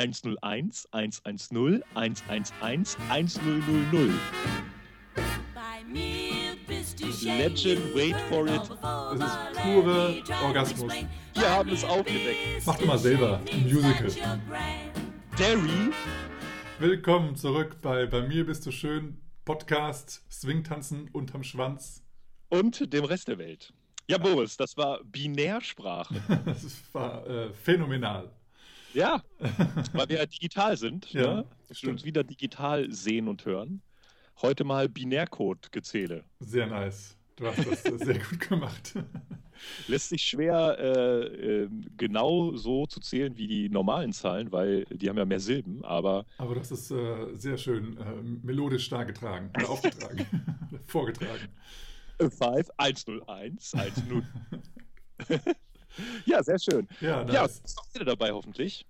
101 110 111 1000. Bei mir bist du Legend, wait for it. Es ist pure Orgasmus. Wir haben es aufgedeckt. Mach doch mal selber ein Musical. Derry, Willkommen zurück bei Bei mir bist du schön Podcast Swingtanzen unterm Schwanz. und dem Rest der Welt. Ja, Boris, das war Binärsprache. Das war äh, phänomenal. Ja, weil wir ja digital sind. Ja, ne? stimmt. Und wieder digital sehen und hören. Heute mal Binärcode-Gezähle. Sehr nice. Du hast das sehr gut gemacht. Lässt sich schwer äh, äh, genau so zu zählen wie die normalen Zahlen, weil die haben ja mehr Silben, aber Aber hast es äh, sehr schön äh, melodisch dargetragen, aufgetragen, vorgetragen. 5, 101, 10. ja, sehr schön. Ja, Ja, nice. ist auch wieder dabei hoffentlich.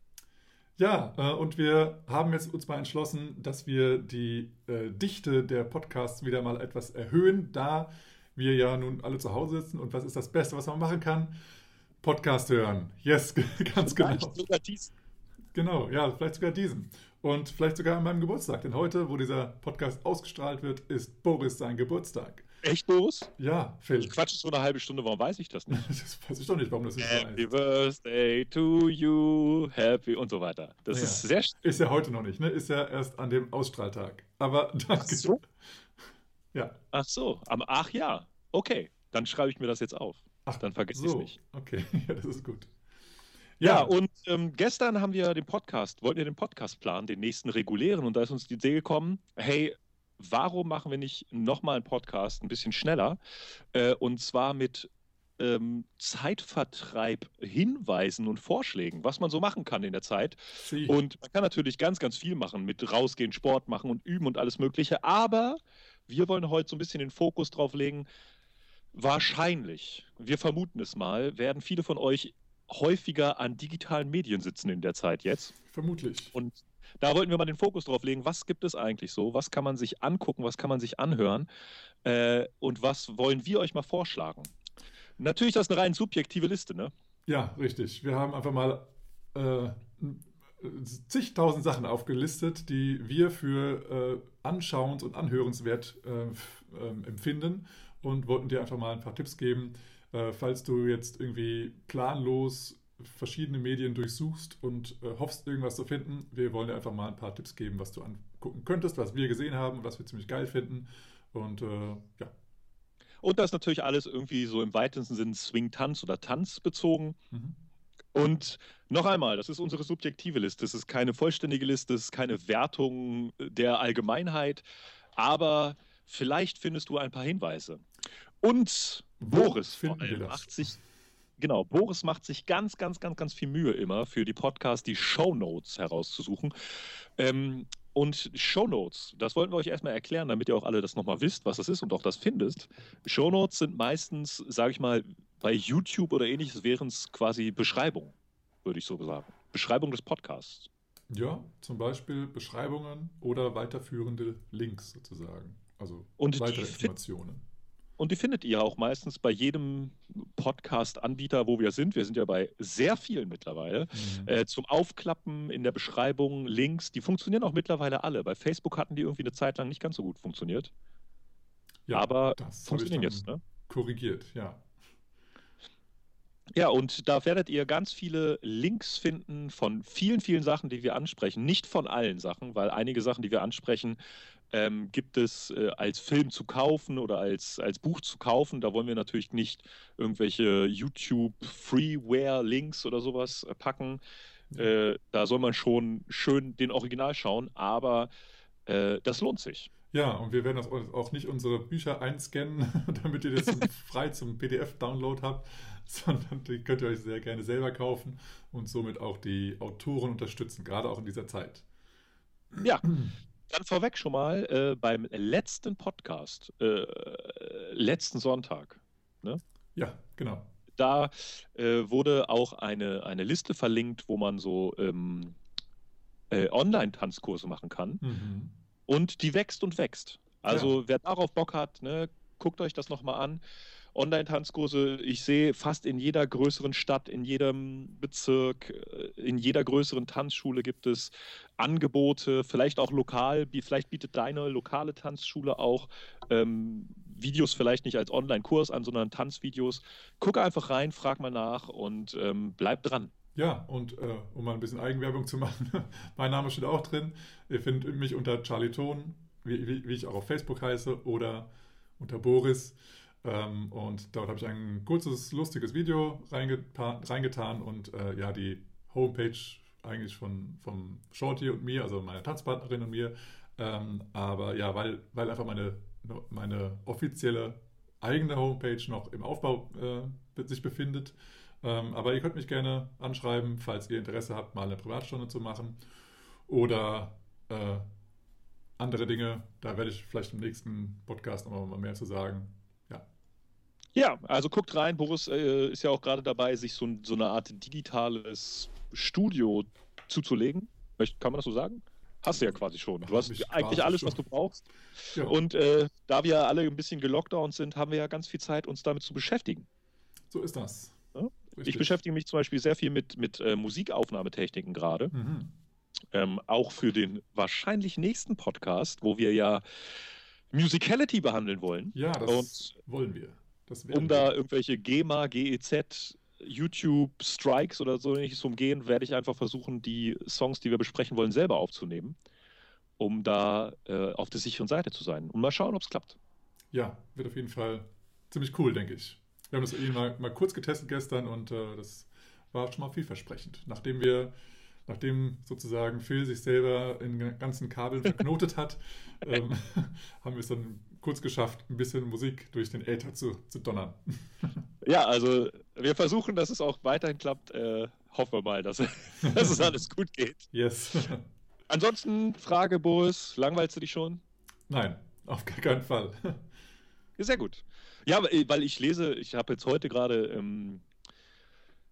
Ja, äh, und wir haben jetzt uns mal entschlossen, dass wir die äh, Dichte der Podcasts wieder mal etwas erhöhen, da wir ja nun alle zu Hause sitzen. Und was ist das Beste, was man machen kann? Podcast hören. Yes, ganz genau. Vielleicht sogar dies. Genau, ja, vielleicht sogar diesen. Und vielleicht sogar an meinem Geburtstag. Denn heute, wo dieser Podcast ausgestrahlt wird, ist Boris sein Geburtstag. Echt, Boris? Ja, Phil. Ich quatsche so eine halbe Stunde, warum weiß ich das nicht? Das weiß ich doch nicht, warum das nicht so Happy heißt. Birthday to you, happy und so weiter. Das Ja. ist sehr Ist ja heute noch nicht, ne? Ist ja erst an dem Ausstrahltag. Aber danke. Ach so? Ja. Ach so, am ach ja. Okay, dann schreibe ich mir das jetzt auf. Ach, Dann vergesse ich es so. nicht. Okay, ja, das ist gut. Ja, und ähm, gestern haben wir den Podcast, wollten wir den Podcast planen, den nächsten regulären, und da ist uns die Idee gekommen, hey, warum machen wir nicht nochmal einen Podcast ein bisschen schneller? Äh, und zwar mit ähm, Zeitvertreib, Hinweisen und Vorschlägen, was man so machen kann in der Zeit. Sie. Und man kann natürlich ganz, ganz viel machen, mit rausgehen, Sport machen und üben und alles Mögliche. Aber wir wollen heute so ein bisschen den Fokus drauf legen. Wahrscheinlich, wir vermuten es mal, werden viele von euch häufiger an digitalen Medien sitzen in der Zeit jetzt. Vermutlich. Und da wollten wir mal den Fokus drauf legen. Was gibt es eigentlich so? Was kann man sich angucken? Was kann man sich anhören? Äh, und was wollen wir euch mal vorschlagen? Natürlich, das ist eine rein subjektive Liste, ne? Ja, richtig. Wir haben einfach mal äh, zigtausend Sachen aufgelistet, die wir für äh, anschauend und anhörenswert äh, ähm, empfinden und wollten dir einfach mal ein paar Tipps geben, äh, falls du jetzt irgendwie planlos verschiedene Medien durchsuchst und äh, hoffst, irgendwas zu finden. Wir wollen dir einfach mal ein paar Tipps geben, was du angucken könntest, was wir gesehen haben und was wir ziemlich geil finden. Und äh, ja. Und das ist natürlich alles irgendwie so im weitesten Sinn Swing-Tanz oder Tanz bezogen. Mhm. Und noch einmal, das ist unsere subjektive Liste. Das ist keine vollständige Liste, das ist keine Wertung der Allgemeinheit, aber vielleicht findest du ein paar Hinweise. Und Boris von 80 genau, Boris macht sich ganz, ganz, ganz, ganz viel Mühe immer für die Podcasts, die Shownotes herauszusuchen. Ähm, und Shownotes, das wollten wir euch erstmal erklären, damit ihr auch alle das nochmal wisst, was das ist und auch das findest. Shownotes sind meistens, sage ich mal, bei YouTube oder ähnliches wären es quasi Beschreibungen, würde ich so sagen. Beschreibung des Podcasts. Ja, zum Beispiel Beschreibungen oder weiterführende Links sozusagen. Also Und weitere Informationen. Und die findet ihr auch meistens bei jedem Podcast-Anbieter, wo wir sind. Wir sind ja bei sehr vielen mittlerweile. Mhm. Äh, zum Aufklappen in der Beschreibung, Links, die funktionieren auch mittlerweile alle. Bei Facebook hatten die irgendwie eine Zeit lang nicht ganz so gut funktioniert. ja, aber das funktionieren jetzt, ne? Korrigiert, ja. Ja, und da werdet ihr ganz viele Links finden von vielen, vielen Sachen, die wir ansprechen. Nicht von allen Sachen, weil einige Sachen, die wir ansprechen, ähm, gibt es äh, als Film zu kaufen oder als, als Buch zu kaufen. Da wollen wir natürlich nicht irgendwelche YouTube-Freeware-Links oder sowas äh, packen. Äh, da soll man schon schön den Original schauen, aber äh, das lohnt sich. Ja, und wir werden auch nicht unsere Bücher einscannen, damit ihr das frei zum PDF-Download habt, sondern die könnt ihr euch sehr gerne selber kaufen und somit auch die Autoren unterstützen, gerade auch in dieser Zeit. Ja, dann vorweg schon mal äh, beim letzten Podcast, äh, letzten Sonntag, Ja, genau. da äh, wurde auch eine, eine Liste verlinkt, wo man so ähm, äh, Online-Tanzkurse machen kann. Mhm. Und die wächst und wächst. Also wer darauf Bock hat, ne, guckt euch das nochmal an. Online-Tanzkurse. Ich sehe fast in jeder größeren Stadt, in jedem Bezirk, äh, in jeder größeren Tanzschule gibt es Angebote, vielleicht auch lokal. Vielleicht bietet deine lokale Tanzschule auch ähm, Videos vielleicht nicht als Online-Kurs an, sondern Tanzvideos. Guck einfach rein, frag mal nach und ähm, bleib dran. Ja, und äh, um mal ein bisschen Eigenwerbung zu machen, mein Name steht auch drin. Ihr findet mich unter Charlie Ton, wie, wie, wie ich auch auf Facebook heiße, oder unter Boris. Ähm, und dort habe ich ein kurzes, lustiges Video reingetan, und äh, ja, die Homepage eigentlich von, vom Shorty und mir, also meiner Tanzpartnerin und mir. Ähm, aber ja, weil, weil einfach meine, meine offizielle eigene Homepage noch im Aufbau äh, sich befindet. Ähm, aber ihr könnt mich gerne anschreiben, falls ihr Interesse habt, mal eine Privatstunde zu machen oder äh, andere Dinge. Da werde ich vielleicht im nächsten Podcast noch mal mehr zu sagen. Ja, also guckt rein. Boris äh, ist ja auch gerade dabei, sich so, so eine Art digitales Studio zuzulegen. Kann man das so sagen? Hast du ja quasi schon. Du hast ich eigentlich alles, schon. was du brauchst. ja. Und äh, da wir alle ein bisschen gelockdownt sind, haben wir ja ganz viel Zeit, uns damit zu beschäftigen. so ist das. Ja. Ich beschäftige mich zum Beispiel sehr viel mit, mit äh, Musikaufnahmetechniken gerade. Mhm. Ähm, auch für den wahrscheinlich nächsten Podcast, wo wir ja Musicality behandeln wollen. Ja, das Und wollen wir. Um da irgendwelche GEMA, GEZ, YouTube, Strikes oder so ähnliches umgehen, werde ich einfach versuchen, die Songs, die wir besprechen wollen, selber aufzunehmen, um da äh, auf der sicheren Seite zu sein. Und mal schauen, ob es klappt. Ja, wird auf jeden Fall ziemlich cool, denke ich. Wir haben das eben mal, mal kurz getestet gestern und äh, das war schon mal vielversprechend. Nachdem wir, nachdem sozusagen Phil sich selber in den ganzen Kabeln verknotet hat, ähm, haben wir es dann kurz geschafft, ein bisschen Musik durch den Äther zu, zu donnern. Ja, also wir versuchen, dass es auch weiterhin klappt. Äh, hoffen wir mal, dass, dass es alles gut geht. Yes. Ansonsten, Frage, Boris, langweilst du dich schon? Nein, auf gar keinen Fall. Sehr gut. Ja, weil weil ich lese, ich habe jetzt heute gerade ähm,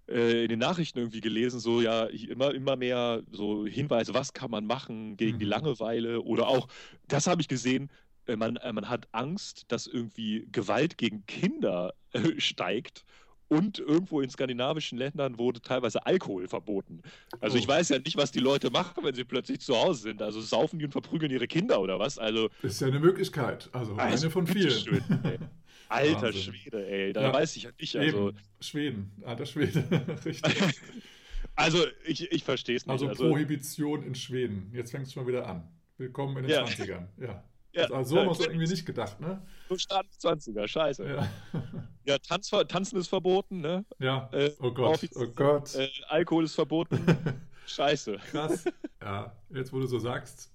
äh, in den Nachrichten irgendwie gelesen, so ja, immer, immer mehr so Hinweise, was kann man machen gegen die Mhm. Langeweile oder auch, das habe ich gesehen, äh, man, äh, man hat Angst, dass irgendwie Gewalt gegen Kinder äh, steigt. Und irgendwo in skandinavischen Ländern wurde teilweise Alkohol verboten. Also Oh. ich weiß ja nicht, was die Leute machen, wenn sie plötzlich zu Hause sind. Also saufen die und verprügeln ihre Kinder oder was? Also Ist ja eine Möglichkeit. Also Also, eine von vielen. ey. Alter Wahnsinn. Schwede, ey, da Ja. weiß ich ja nicht. Also, Schweden, alter Schwede, richtig. also ich, ich verstehe es nicht. Also, Also, Prohibition in Schweden. Jetzt fängt es schon wieder an. Willkommen in den Ja. 20ern. Ja. Ja, Also so ja, wir uns irgendwie nicht gedacht, ne? so Start 20er, scheiße. Ja, Ja. Tanz, Tanzen ist verboten, ne? ja. Äh, Oh Gott, offiziell- oh Gott. Äh, Alkohol ist verboten, scheiße. Krass. Ja, jetzt wo du so sagst.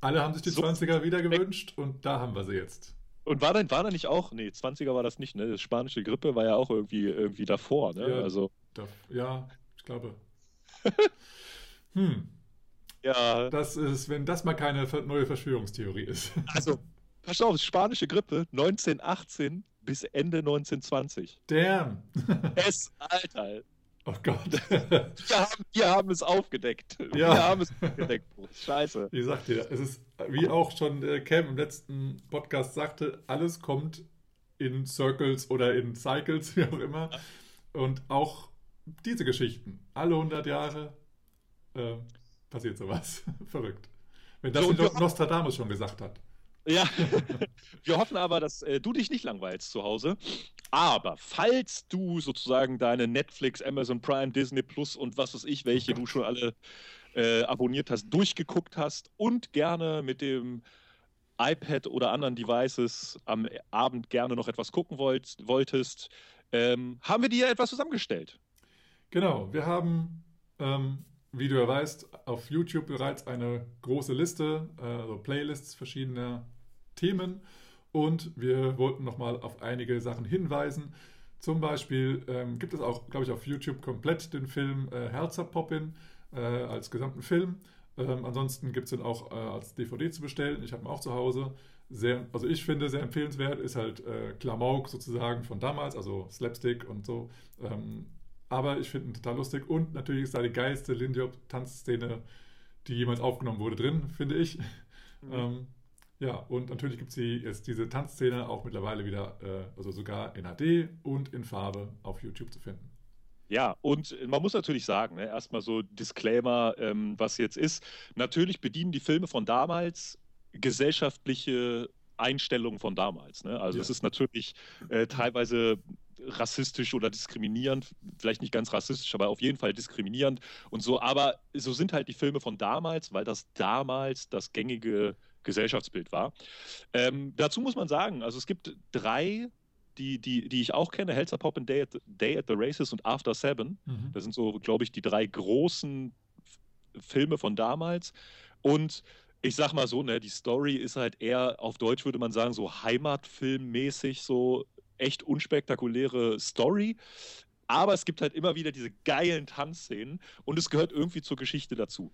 Alle haben sich die So- 20er wieder gewünscht und da haben wir sie jetzt. Und war da, war da nicht auch, nee, 20er war das nicht, ne? Das spanische Grippe war ja auch irgendwie, irgendwie davor, ne? Ja. Also, Da, ja, ich glaube. Hm, ja, das ist, wenn das mal keine neue Verschwörungstheorie ist. also, pass auf, spanische Grippe 1918 bis Ende 1920. Damn. Es, Alter, Oh Gott. Wir haben, wir haben es aufgedeckt. Ja. Wir haben es aufgedeckt. Scheiße. Ich sag dir, es ist, wie auch schon Cam im letzten Podcast sagte, alles kommt in Circles oder in Cycles, wie auch immer. Und auch diese Geschichten, alle 100 Jahre äh, passiert sowas. Verrückt. Wenn das So, wir- Nostradamus schon gesagt hat. Ja, wir hoffen aber, dass äh, du dich nicht langweilst zu Hause. Aber falls du sozusagen deine Netflix, Amazon Prime, Disney Plus und was weiß ich, welche du schon alle äh, abonniert hast, durchgeguckt hast und gerne mit dem iPad oder anderen Devices am Abend gerne noch etwas gucken wollt, wolltest, ähm, haben wir dir etwas zusammengestellt. Genau, wir haben, ähm, wie du ja weißt, auf YouTube bereits eine große Liste, äh, also Playlists verschiedener Themen und wir wollten nochmal auf einige Sachen hinweisen. Zum Beispiel ähm, gibt es auch, glaube ich, auf YouTube komplett den Film äh, Herzer Poppin äh, als gesamten Film. Ähm, ansonsten gibt es den auch äh, als DVD zu bestellen. Ich habe ihn auch zu Hause. Sehr, also ich finde sehr empfehlenswert, ist halt äh, Klamauk sozusagen von damals, also Slapstick und so. Ähm, aber ich finde ihn total lustig und natürlich ist da die geilste Lindy Hop Tanzszene, die jemals aufgenommen wurde, drin, finde ich. Ähm, Ja, und natürlich gibt es jetzt diese Tanzszene auch mittlerweile wieder, äh, also sogar in HD und in Farbe auf YouTube zu finden. Ja, und man muss natürlich sagen, ne, erstmal so Disclaimer, ähm, was jetzt ist. Natürlich bedienen die Filme von damals gesellschaftliche Einstellungen von damals. Ne? Also Ja. es ist natürlich äh, teilweise rassistisch oder diskriminierend, vielleicht nicht ganz rassistisch, aber auf jeden Fall diskriminierend und so. Aber so sind halt die Filme von damals, weil das damals das gängige Gesellschaftsbild war. Ähm, dazu muss man sagen, also es gibt drei, die, die, die ich auch kenne, Helter Pop and Day at, the, Day at the Races und After Seven. Mhm. Das sind so, glaube ich, die drei großen Filme von damals. Und ich sag mal so, ne, die Story ist halt eher, auf Deutsch würde man sagen, so Heimatfilmmäßig, so echt unspektakuläre Story. Aber es gibt halt immer wieder diese geilen Tanzszenen und es gehört irgendwie zur Geschichte dazu.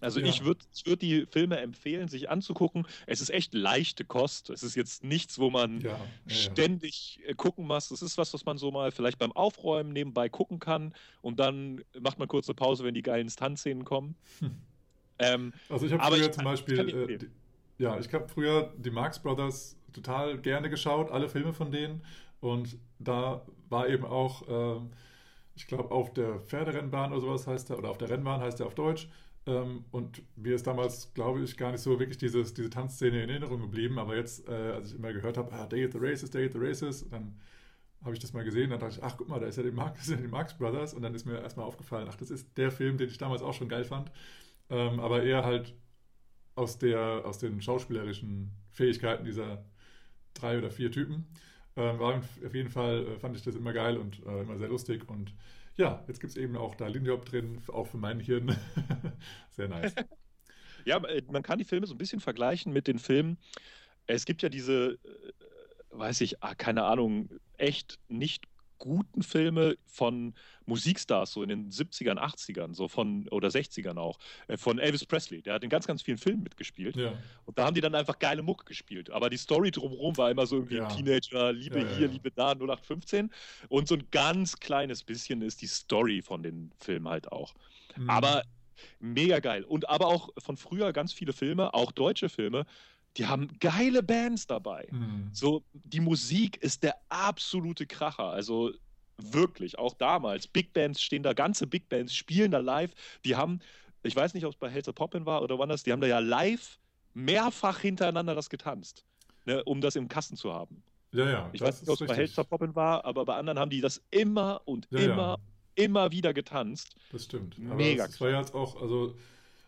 Also Ja. ich würde würd die Filme empfehlen, sich anzugucken. Es ist echt leichte Kost. Es ist jetzt nichts, wo man Ja, ja, ständig äh, gucken muss. Das ist was, was man so mal vielleicht beim Aufräumen nebenbei gucken kann und dann macht man kurze Pause, wenn die geilen Tanzszenen kommen. Hm. Ähm, Also ich habe früher ich zum Beispiel, ich äh, die, ja, ich habe früher die Marx Brothers total gerne geschaut, alle Filme von denen. Und da war eben auch, ähm, ich glaube, auf der Pferderennbahn oder sowas heißt er, oder auf der Rennbahn heißt er auf Deutsch. Ähm, und mir ist damals, glaube ich, gar nicht so wirklich dieses, diese Tanzszene in Erinnerung geblieben. Aber jetzt, äh, als ich immer gehört habe, ah, Day at the Races, Day at the Races, dann habe ich das mal gesehen, dann dachte ich, ach guck mal, da ist ja die Marx, sind die Marx Brothers. Und dann ist mir erstmal aufgefallen, ach, das ist der Film, den ich damals auch schon geil fand. Ähm, aber eher halt aus, der, aus den schauspielerischen Fähigkeiten dieser drei oder vier Typen. Ähm, war auf jeden Fall, äh, fand ich das immer geil und äh, immer sehr lustig. Und ja, jetzt gibt es eben auch da Lindy Hop drin, auch für mein Hirn. sehr nice. ja, äh, man kann die Filme so ein bisschen vergleichen mit den Filmen. Es gibt ja diese, äh, weiß ich, ah, keine Ahnung, echt nicht guten Filme von Musikstars, so in den 70ern, 80ern, so von, oder 60ern auch, äh, von Elvis Presley. Der hat in ganz, ganz vielen Filmen mitgespielt. Ja, Und da haben die dann einfach geile Mucke gespielt. Aber die Story drumherum war immer so irgendwie Ja. Teenager, Liebe Ja, hier. Liebe da, 0815. Und so ein ganz kleines bisschen ist die Story von den Filmen halt auch. Mhm. Aber mega geil. Und aber auch von früher ganz viele Filme, auch deutsche Filme, die haben geile Bands dabei. Mhm. So, die Musik ist der absolute Kracher. Also wirklich, auch damals. Big Bands stehen da, ganze Big Bands spielen da live. Die haben, ich weiß nicht, ob es bei Helter Poppin war oder wann das, die haben da ja live mehrfach hintereinander das getanzt, ne, um das im Kasten zu haben. Ja, ja. Ich das weiß nicht, ob es bei. Helter Poppin war, aber bei anderen haben die das immer und Ja, ja. immer, immer wieder getanzt. Das stimmt. Aber Mega es war ja jetzt auch, also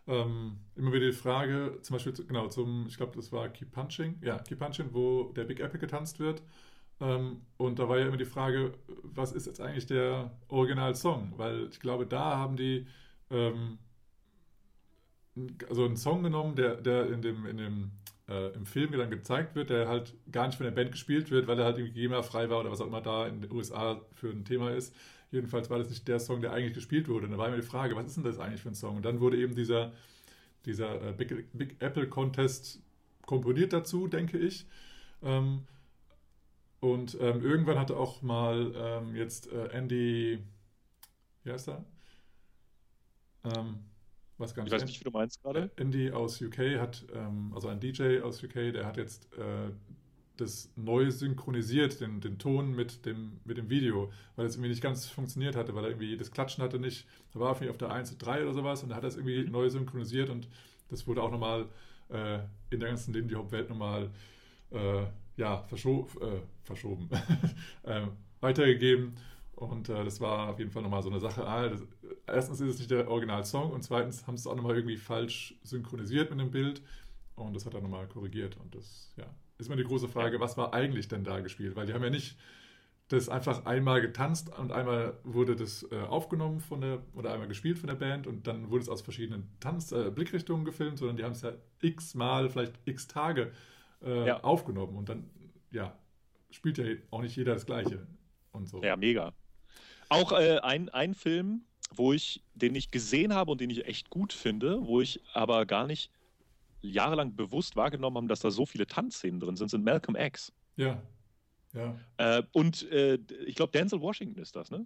ähm, immer wieder die Frage, zum Beispiel, genau, zum, ich glaube, das war Keep Punching, ja, Keep Punching, wo der Big Apple getanzt wird. Ähm, und da war ja immer die Frage, was ist jetzt eigentlich der Original-Song? Weil ich glaube, da haben die ähm, also einen Song genommen, der, der in dem, in dem äh, im Film dann gezeigt wird, der halt gar nicht von der Band gespielt wird, weil er halt irgendwie GEMA-frei war oder was auch immer da in den USA für ein Thema ist. Jedenfalls war das nicht der Song, der eigentlich gespielt wurde. Und da war immer die Frage, was ist denn das eigentlich für ein Song? Und dann wurde eben dieser, dieser äh, Big, Big Apple Contest komponiert dazu, denke ich. Ähm, und ähm, irgendwann hatte auch mal ähm, jetzt äh, Andy, wie heißt er? Weiß gar Ich weiß nicht, wie du meinst gerade. Andy aus UK hat, ähm, also ein DJ aus UK, der hat jetzt äh, das neu synchronisiert, den, den Ton mit dem, mit dem Video, weil es irgendwie nicht ganz funktioniert hatte, weil er irgendwie das Klatschen hatte nicht, da war irgendwie auf der 1 zu 3 oder sowas und er hat das irgendwie neu synchronisiert und das wurde auch nochmal äh, in der ganzen Lindy Hop-Welt nochmal äh, ja, verscho äh, verschoben, äh, weitergegeben. Und äh, das war auf jeden Fall nochmal so eine Sache. Ah, das, erstens ist es nicht der Original-Song und zweitens haben sie es auch nochmal irgendwie falsch synchronisiert mit dem Bild und das hat er nochmal korrigiert. Und das, ja, ist immer die große Frage, was war eigentlich denn da gespielt? Weil die haben ja nicht das einfach einmal getanzt und einmal wurde das äh, aufgenommen von der oder einmal gespielt von der Band und dann wurde es aus verschiedenen Tanz äh, Blickrichtungen gefilmt, sondern die haben es ja x-mal, vielleicht x Tage äh, Ja. aufgenommen und dann ja spielt ja auch nicht jeder das Gleiche und so. Ja, mega. Auch äh, ein, ein Film, wo ich, den ich gesehen habe und den ich echt gut finde, wo ich aber gar nicht jahrelang bewusst wahrgenommen habe, dass da so viele Tanzszenen drin sind, sind Malcolm X. Ja, ja. Äh, und äh, ich glaube, Denzel Washington ist das, ne?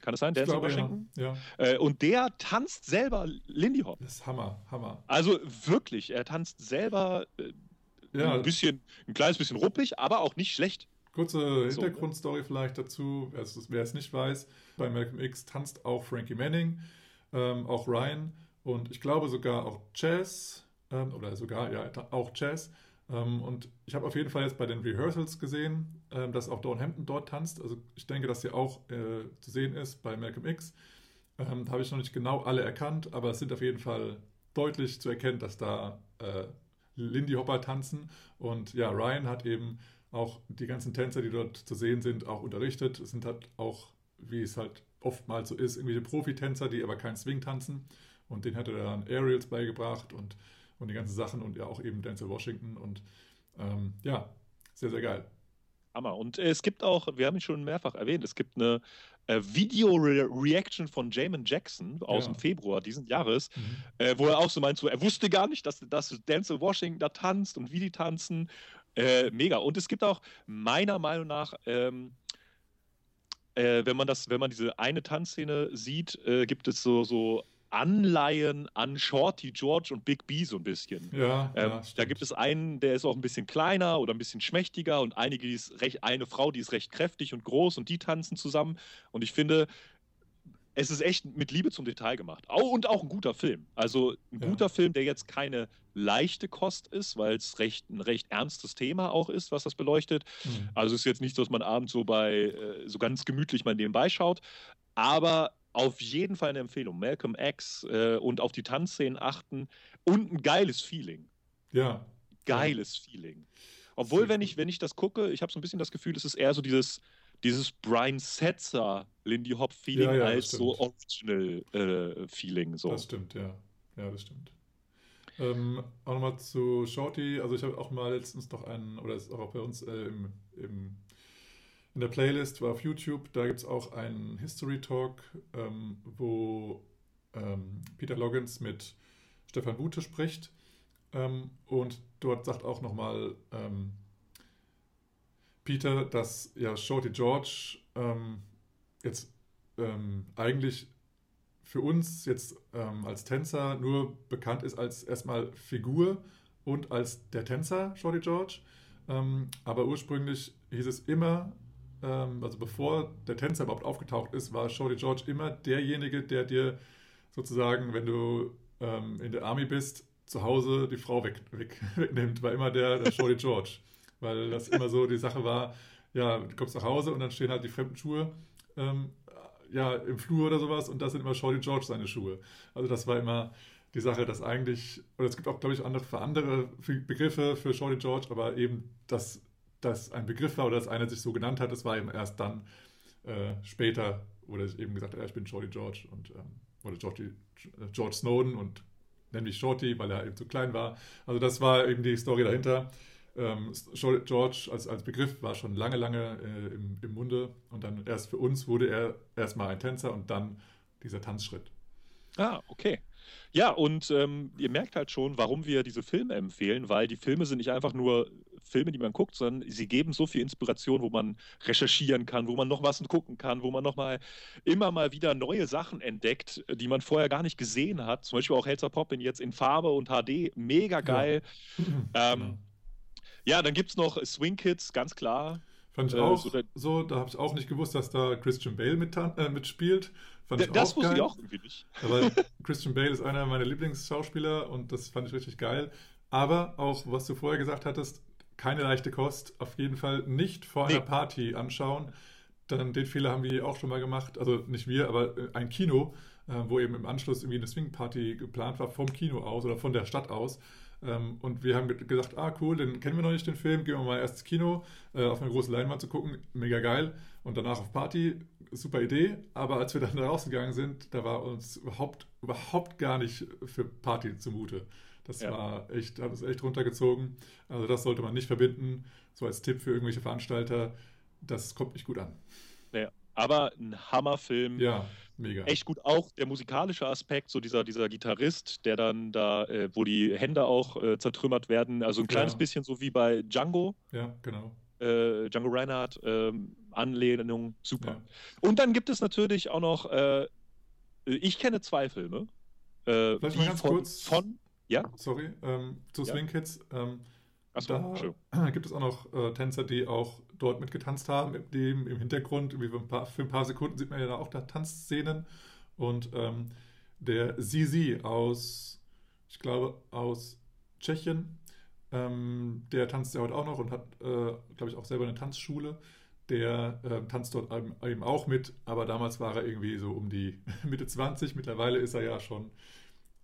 Kann es sein, Denzel glaube, Washington? ja, ja. Äh, und der tanzt selber Lindy Hop. Das ist Hammer, Hammer. Also wirklich, er tanzt selber äh, Ja. Ein bisschen, ein kleines bisschen ruppig, aber auch nicht schlecht. Kurze Hintergrundstory vielleicht dazu, wer es, wer es nicht weiß. Bei Malcolm X tanzt auch Frankie Manning, ähm, auch Ryan und ich glaube sogar auch Chaz, ähm, oder sogar, ja, auch Chaz. Ähm, und ich habe auf jeden Fall jetzt bei den Rehearsals gesehen, ähm, dass auch Dawn Hampton dort tanzt. Also ich denke, dass sie auch äh, zu sehen ist bei Malcolm X. Ähm, habe ich noch nicht genau alle erkannt, aber es sind auf jeden Fall deutlich zu erkennen, dass da äh, Lindy Hopper tanzen. Und ja, Ryan hat eben auch die ganzen Tänzer, die dort zu sehen sind, auch unterrichtet. Es sind halt auch, wie es halt oftmals so ist, irgendwelche Profitänzer, die aber keinen Swing tanzen. Und den hat er dann Aerials beigebracht und, und die ganzen Sachen und ja auch eben Denzel Washington. Und ähm, ja, sehr, sehr geil. Hammer. Und äh, es gibt auch, wir haben ihn schon mehrfach erwähnt, es gibt eine äh, Video-Reaction von Jamin Jackson aus Ja. dem Februar diesen Jahres, Mhm. äh, wo er auch so meint, so, er wusste gar nicht, dass, dass Denzel Washington da tanzt und wie die tanzen. Äh, mega. Und es gibt auch meiner Meinung nach, ähm, äh, wenn man das, wenn man diese eine Tanzszene sieht, äh, gibt es so, so Anleihen an Shorty George und Big B so ein bisschen. Ja, Ähm, ja, da gibt es einen, der ist auch ein bisschen kleiner oder ein bisschen schmächtiger und einige, die ist recht, eine Frau, die ist recht kräftig und groß und die tanzen zusammen. Und ich finde, es ist echt mit Liebe zum Detail gemacht. Au- Und auch ein guter Film. Also ein Ja. guter Film, der jetzt keine leichte Kost ist, weil es recht, ein recht ernstes Thema auch ist, was das beleuchtet. Mhm. Also es ist jetzt nicht, so, dass man abends so bei äh, so ganz gemütlich mal nebenbei schaut, aber auf jeden Fall eine Empfehlung. Malcolm X äh, und auf die Tanzszenen achten und ein geiles Feeling. Ja, Geiles Feeling. Obwohl, wenn ich, wenn ich das gucke, ich habe so ein bisschen das Gefühl, es ist eher so dieses, dieses Brian Setzer Lindy Hop Feeling Ja, ja, als so. Original äh, Feeling. So. Das stimmt, ja. Ja, das stimmt. Ähm, auch nochmal zu Shorty. Also ich habe auch mal letztens noch einen, oder ist auch bei uns äh, im, im, in der Playlist, war auf YouTube, da gibt es auch einen History Talk, ähm, wo ähm, Peter Loggins mit Stefan Bute spricht. Ähm, und dort sagt auch nochmal ähm, Peter, dass ja Shorty George ähm, jetzt ähm, eigentlich für uns jetzt als Tänzer nur bekannt ist als erstmal Figur und als der Tänzer Shorty George. Aber ursprünglich hieß es immer, ähm, also bevor der Tänzer überhaupt aufgetaucht ist, war Shorty George immer derjenige, der dir sozusagen, wenn du ähm, in der Army bist, zu Hause die Frau weg, weg, wegnimmt, war immer der, der Shorty George. Weil das immer so die Sache war, ja, du kommst nach Hause und dann stehen halt die fremden Schuhe ähm, ja, im Flur oder sowas und das sind immer Shorty George seine Schuhe. Also das war immer die Sache, dass eigentlich, oder es gibt auch, glaube ich, andere, andere Begriffe für Shorty George, aber eben, dass das ein Begriff war oder dass einer sich so genannt hat, das war eben erst dann äh, später, wurde ich eben gesagt, ja, ich bin Shorty George und ähm, oder George, George Snowden und nenne mich Shorty, weil er eben zu klein war. Also das war eben die Story dahinter. Ähm, George als, als Begriff war schon lange, lange äh, im, im Munde und dann erst für uns wurde er erstmal ein Tänzer und dann dieser Tanzschritt. Ah, okay. Ja, und ähm, ihr merkt halt schon, warum wir diese Filme empfehlen, weil die Filme sind nicht einfach nur Filme, die man guckt, sondern sie geben so viel Inspiration, wo man recherchieren kann, wo man noch was gucken kann, wo man noch mal immer mal wieder neue Sachen entdeckt, die man vorher gar nicht gesehen hat. Zum Beispiel auch Helzer Poppin jetzt in Farbe und HD, mega geil. Ähm, Genau. Ja, dann gibt es noch Swing Kids, ganz klar. Fand ich äh, auch so so, da habe ich auch nicht gewusst, dass da Christian Bale mit, äh, mitspielt. Fand ich das auch wusste geil. ich auch irgendwie nicht. Aber Christian Bale ist einer meiner Lieblingsschauspieler und das fand ich richtig geil. Aber auch, was du vorher gesagt hattest, keine leichte Kost. Auf jeden Fall nicht vor einer Nee. Party anschauen. Dann den Fehler haben wir auch schon mal gemacht. Also nicht wir, aber äh, ein Kino, äh, wo eben im Anschluss irgendwie eine Swing-Party geplant war, vom Kino aus oder von der Stadt aus. Ähm, und wir haben ge- gesagt, ah cool, den kennen wir noch nicht, den Film, gehen wir mal erst ins Kino, äh, auf eine große Leinwand zu gucken, mega geil. Und danach auf Party, super Idee. Aber als wir dann rausgegangen sind, da war uns überhaupt, überhaupt gar nicht für Party zumute. Das Ja. war echt, hat uns echt runtergezogen. Also das sollte man nicht verbinden. So als Tipp für irgendwelche Veranstalter, das kommt nicht gut an. Naja, aber ein Hammerfilm. Ja, mega. echt gut. Auch der musikalische Aspekt, so dieser, dieser Gitarrist, der dann da, äh, wo die Hände auch äh, zertrümmert werden. Also ein kleines Ja. bisschen so wie bei Django, Ja, genau. äh, Django Reinhardt, ähm, Anlehnung, super. Ja. Und dann gibt es natürlich auch noch, äh, ich kenne zwei Filme. Äh, Vielleicht mal ganz von, kurz. Von, ja, Sorry, ähm, zu. Swing Kids. Ähm, Achso, Da gibt es auch noch äh, Tänzer, die auch dort mitgetanzt haben. Im, dem, im Hintergrund, für ein, paar, für ein paar Sekunden sieht man ja da auch da Tanzszenen. Und ähm, der Zizi aus, ich glaube, aus Tschechien, ähm, der tanzt ja heute auch noch und hat, äh, glaube ich, auch selber eine Tanzschule. Der äh, tanzt dort eben, eben auch mit, aber damals war er irgendwie so um die Mitte 20. Mittlerweile ist er ja schon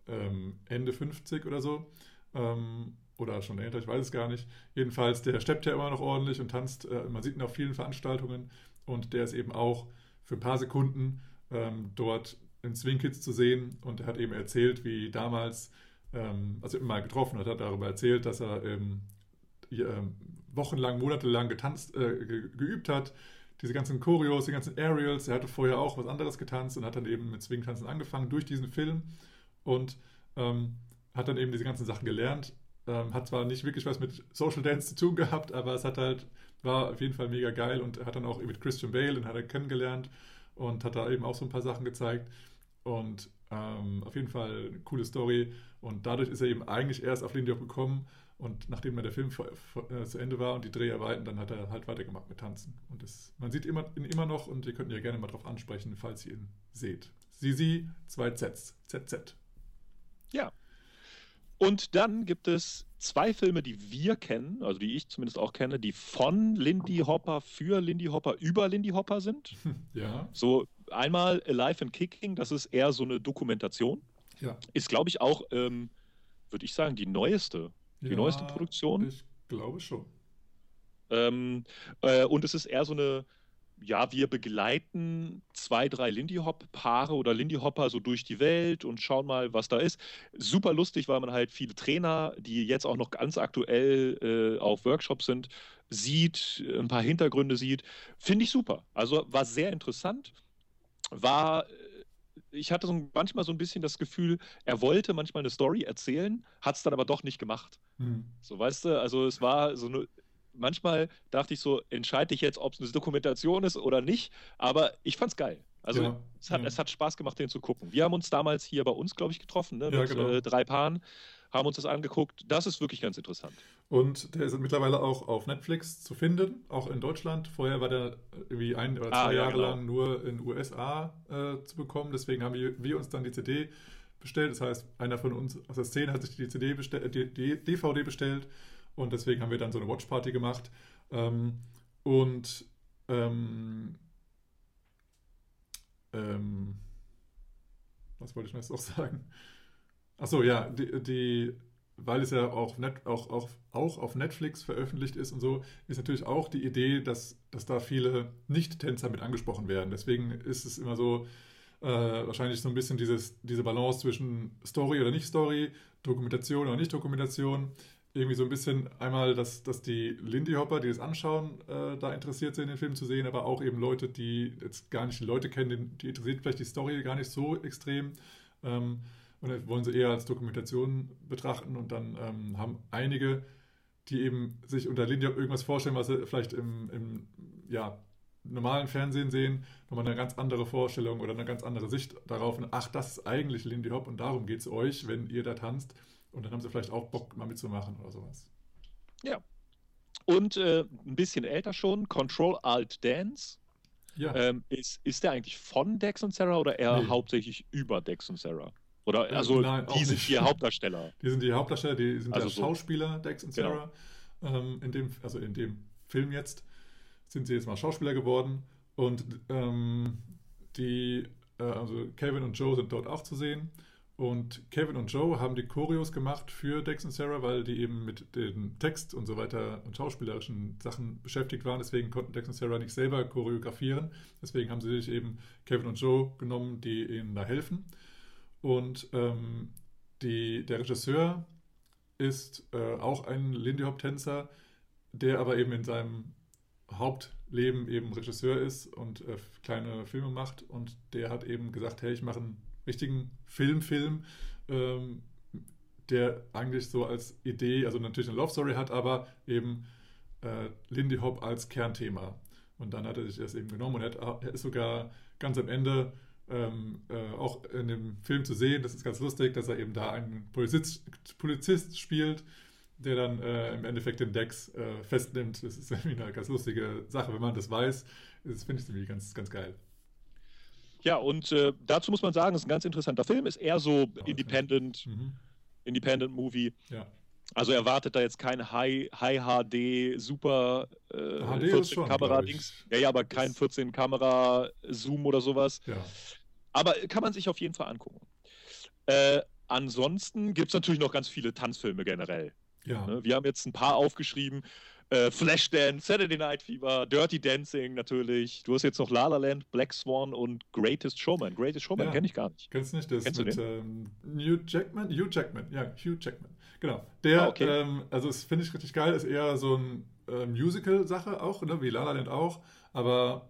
ähm, Ende 50 oder so. Ähm, oder schon älter, ich weiß es gar nicht. Jedenfalls, der steppt ja immer noch ordentlich und tanzt. Äh, man sieht ihn auf vielen Veranstaltungen und der ist eben auch für ein paar Sekunden ähm, dort in Swing Kids zu sehen und er hat eben erzählt, wie damals, ähm, also immer getroffen hat, hat darüber erzählt, dass er ähm, ähm, wochenlang, monatelang getanzt, äh, ge geübt hat. Diese ganzen Choreos, die ganzen Aerials. Er hatte vorher auch was anderes getanzt und hat dann eben mit Swing-Tanzen angefangen durch diesen Film und ähm, hat dann eben diese ganzen Sachen gelernt. Ähm, hat zwar nicht wirklich was mit Social Dance zu tun gehabt, aber es hat halt, war auf jeden Fall mega geil und hat dann auch mit Christian Bale, den hat er kennengelernt und hat da eben auch so ein paar Sachen gezeigt. Und ähm, auf jeden Fall eine coole Story. Und dadurch ist er eben eigentlich erst auf Lindy Hop gekommen. Und nachdem der Film vor, vor, äh, zu Ende war und die Dreharbeiten, dann hat er halt weitergemacht mit Tanzen. Und das, man sieht immer, ihn immer noch und ihr könnt ihn ja gerne mal drauf ansprechen, falls ihr ihn seht. Sisi, zwei Zs, ZZ. Ja. Und dann gibt es zwei Filme, die wir kennen, also die ich zumindest auch kenne, die von Lindy Hopper für Lindy Hopper über Lindy Hopper sind. Ja, So einmal Alive and Kicking, das ist eher so eine Dokumentation. ja. Ist, glaube ich, auch, ähm, würde ich sagen, die neueste. Die ja, neueste Produktion. Ich glaube schon. Ähm, äh, und es ist eher so eine, ja, wir begleiten zwei, drei Lindy Hop-Paare oder Lindy Hopper so durch die Welt und schauen mal, was da ist. Super lustig, weil man halt viele Trainer, die jetzt auch noch ganz aktuell äh, auf Workshops sind, sieht, ein paar Hintergründe sieht. Finde ich super. Also war sehr interessant. War, äh, ich hatte so manchmal so ein bisschen das Gefühl, er wollte manchmal eine Story erzählen, hat es dann aber doch nicht gemacht. Hm. So, weißt du, also es war so eine. Manchmal dachte ich so, entscheide ich jetzt, ob es eine Dokumentation ist oder nicht, aber ich fand's geil. Also Ja, es, hat, ja. es hat Spaß gemacht, den zu gucken. Wir haben uns damals hier bei uns, glaube ich, getroffen, ne, Ja, mit genau. äh, drei Paaren, haben uns das angeguckt. Das ist wirklich ganz interessant. Und der ist mittlerweile auch auf Netflix zu finden, auch in Deutschland. Vorher war der irgendwie ein oder zwei Ah, ja, Jahre genau. lang nur in USA äh, zu bekommen. Deswegen haben wir, wir uns dann die CD bestellt. Das heißt, einer von uns aus der Szene hat sich die CD bestellt, die, die DVD bestellt und deswegen haben wir dann so eine Watchparty gemacht. Ähm, und ähm, ähm, was wollte ich noch noch sagen? Achso, ja, die, die, weil es ja auch, net, auch, auch, auch auf Netflix veröffentlicht ist und so, ist natürlich auch die Idee, dass, dass da viele Nicht-Tänzer mit angesprochen werden. Deswegen ist es immer so, äh, wahrscheinlich so ein bisschen dieses, diese Balance zwischen Story oder Nicht-Story, Dokumentation oder Nicht-Dokumentation. Irgendwie so ein bisschen einmal, dass, dass die Lindy Hopper, die das anschauen, äh, da interessiert sind, den Film zu sehen, aber auch eben Leute, die jetzt gar nicht Leute kennen, die, interessiert vielleicht die Story gar nicht so extrem. Ähm, und das wollen sie eher als Dokumentation betrachten und dann ähm, haben einige, die eben sich unter Lindy Hop irgendwas vorstellen, was sie vielleicht im, im ja, normalen Fernsehen sehen, nochmal eine ganz andere Vorstellung oder eine ganz andere Sicht darauf. Und ach, das ist eigentlich Lindy Hop und darum geht es euch, wenn ihr da tanzt. Und dann haben sie vielleicht auch Bock, mal mitzumachen oder sowas. Ja. Und äh, ein bisschen älter schon, Control Alt Dance. Ja, Ähm, ist, ist der eigentlich von Dex und Sarah oder eher Nee. hauptsächlich über Dex und Sarah? Oder Äh, also nein, nicht. vier Hauptdarsteller. die sind die Hauptdarsteller, die sind Also ja so. Schauspieler, Dex und Genau. Sarah. Ähm, in dem, also in dem Film jetzt sind sie jetzt mal Schauspieler geworden. Und ähm, die, äh, also Kevin und Joe sind dort auch zu sehen. Und Kevin und Joe haben die Choreos gemacht für Dex und Sarah, weil die eben mit dem Text und so weiter und schauspielerischen Sachen beschäftigt waren. Deswegen konnten Dex und Sarah nicht selber choreografieren. Deswegen haben sie sich eben Kevin und Joe genommen, die ihnen da helfen. Und ähm, die, der Regisseur ist äh, auch ein Lindy Hop-Tänzer, der aber eben in seinem Hauptleben eben Regisseur ist und äh, kleine Filme macht. Und der hat eben gesagt, hey, ich mache einen richtigen Filmfilm, ähm, der eigentlich so als Idee, also natürlich eine Love Story hat, aber eben äh, Lindy Hop als Kernthema. Und dann hat er sich das eben genommen und er, er ist sogar ganz am Ende ähm, äh, auch in dem Film zu sehen. Das ist ganz lustig, dass er eben da einen Polizist, Polizist spielt, der dann äh, im Endeffekt den Dex äh, festnimmt. Das ist irgendwie eine ganz lustige Sache, wenn man das weiß. Das finde ich irgendwie ganz, ganz geil. Ja, und äh, dazu muss man sagen, es ist ein ganz interessanter Film, ist eher so Ja, Independent, Mhm. Independent Movie. Ja. Also erwartet da jetzt kein High, High HD, super äh, HD ist 14 schon, Kamera. Dings. Ja, ja, aber kein Ist- 14 Kamera Zoom oder sowas. ja. Aber kann man sich auf jeden Fall angucken. Äh, ansonsten gibt es natürlich noch ganz viele Tanzfilme generell. Ja. Ne? Wir haben jetzt ein paar aufgeschrieben. Äh, Flashdance, Saturday Night Fever, Dirty Dancing natürlich. Du hast jetzt noch La La Land, Black Swan und Greatest Showman. Greatest Showman Ja. kenne ich gar nicht. Kennst du nicht das Kennst mit ähm, Hugh Jackman? Hugh Jackman, ja, Hugh Jackman. Genau. Der, Ah, okay. ähm, also das finde ich richtig geil, ist eher so ein äh, Musical-Sache auch, ne, wie La La Land auch, aber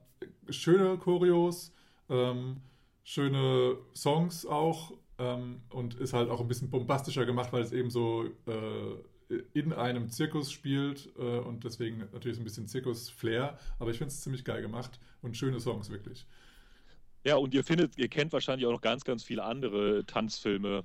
schöne Choreos, ähm, schöne Songs auch ähm, und ist halt auch ein bisschen bombastischer gemacht, weil es eben so äh, in einem Zirkus spielt äh, und deswegen natürlich so ein bisschen Zirkus-Flair, aber ich finde es ziemlich geil gemacht und schöne Songs wirklich. Ja, und ihr findet, ihr kennt wahrscheinlich auch noch ganz, ganz viele andere Tanzfilme,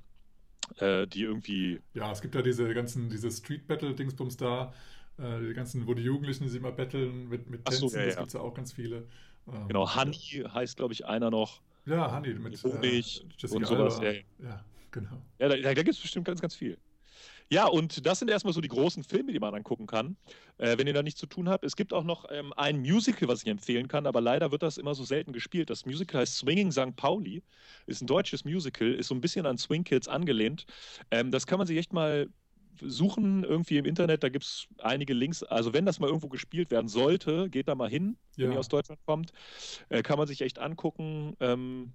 äh, die irgendwie. Ja, es gibt ja diese ganzen, diese Street-Battle-Dingsbums da, äh, die ganzen, wo die Jugendlichen sich immer battlen mit, mit Ach so, Tänzen, ja, das ja. gibt es ja auch ganz viele. Ähm, Genau, Honey heißt, glaube ich, einer noch. Ja, Honey mit Honig Jessica und sowas, ja. Ja, genau. Ja, da, da gibt es bestimmt ganz, ganz viel. Ja, und das sind erstmal so die großen Filme, die man angucken kann, äh, wenn ihr da nichts zu tun habt. Es gibt auch noch ähm, ein Musical, was ich empfehlen kann, aber leider wird das immer so selten gespielt. Das Musical heißt Swinging St. Pauli, ist ein deutsches Musical, ist so ein bisschen an Swing Kids angelehnt. Ähm, das kann man sich echt mal suchen, irgendwie im Internet, da gibt es einige Links. Also wenn das mal irgendwo gespielt werden sollte, geht da mal hin, wenn Ja. ihr aus Deutschland kommt. Äh, kann man sich echt angucken. Ähm,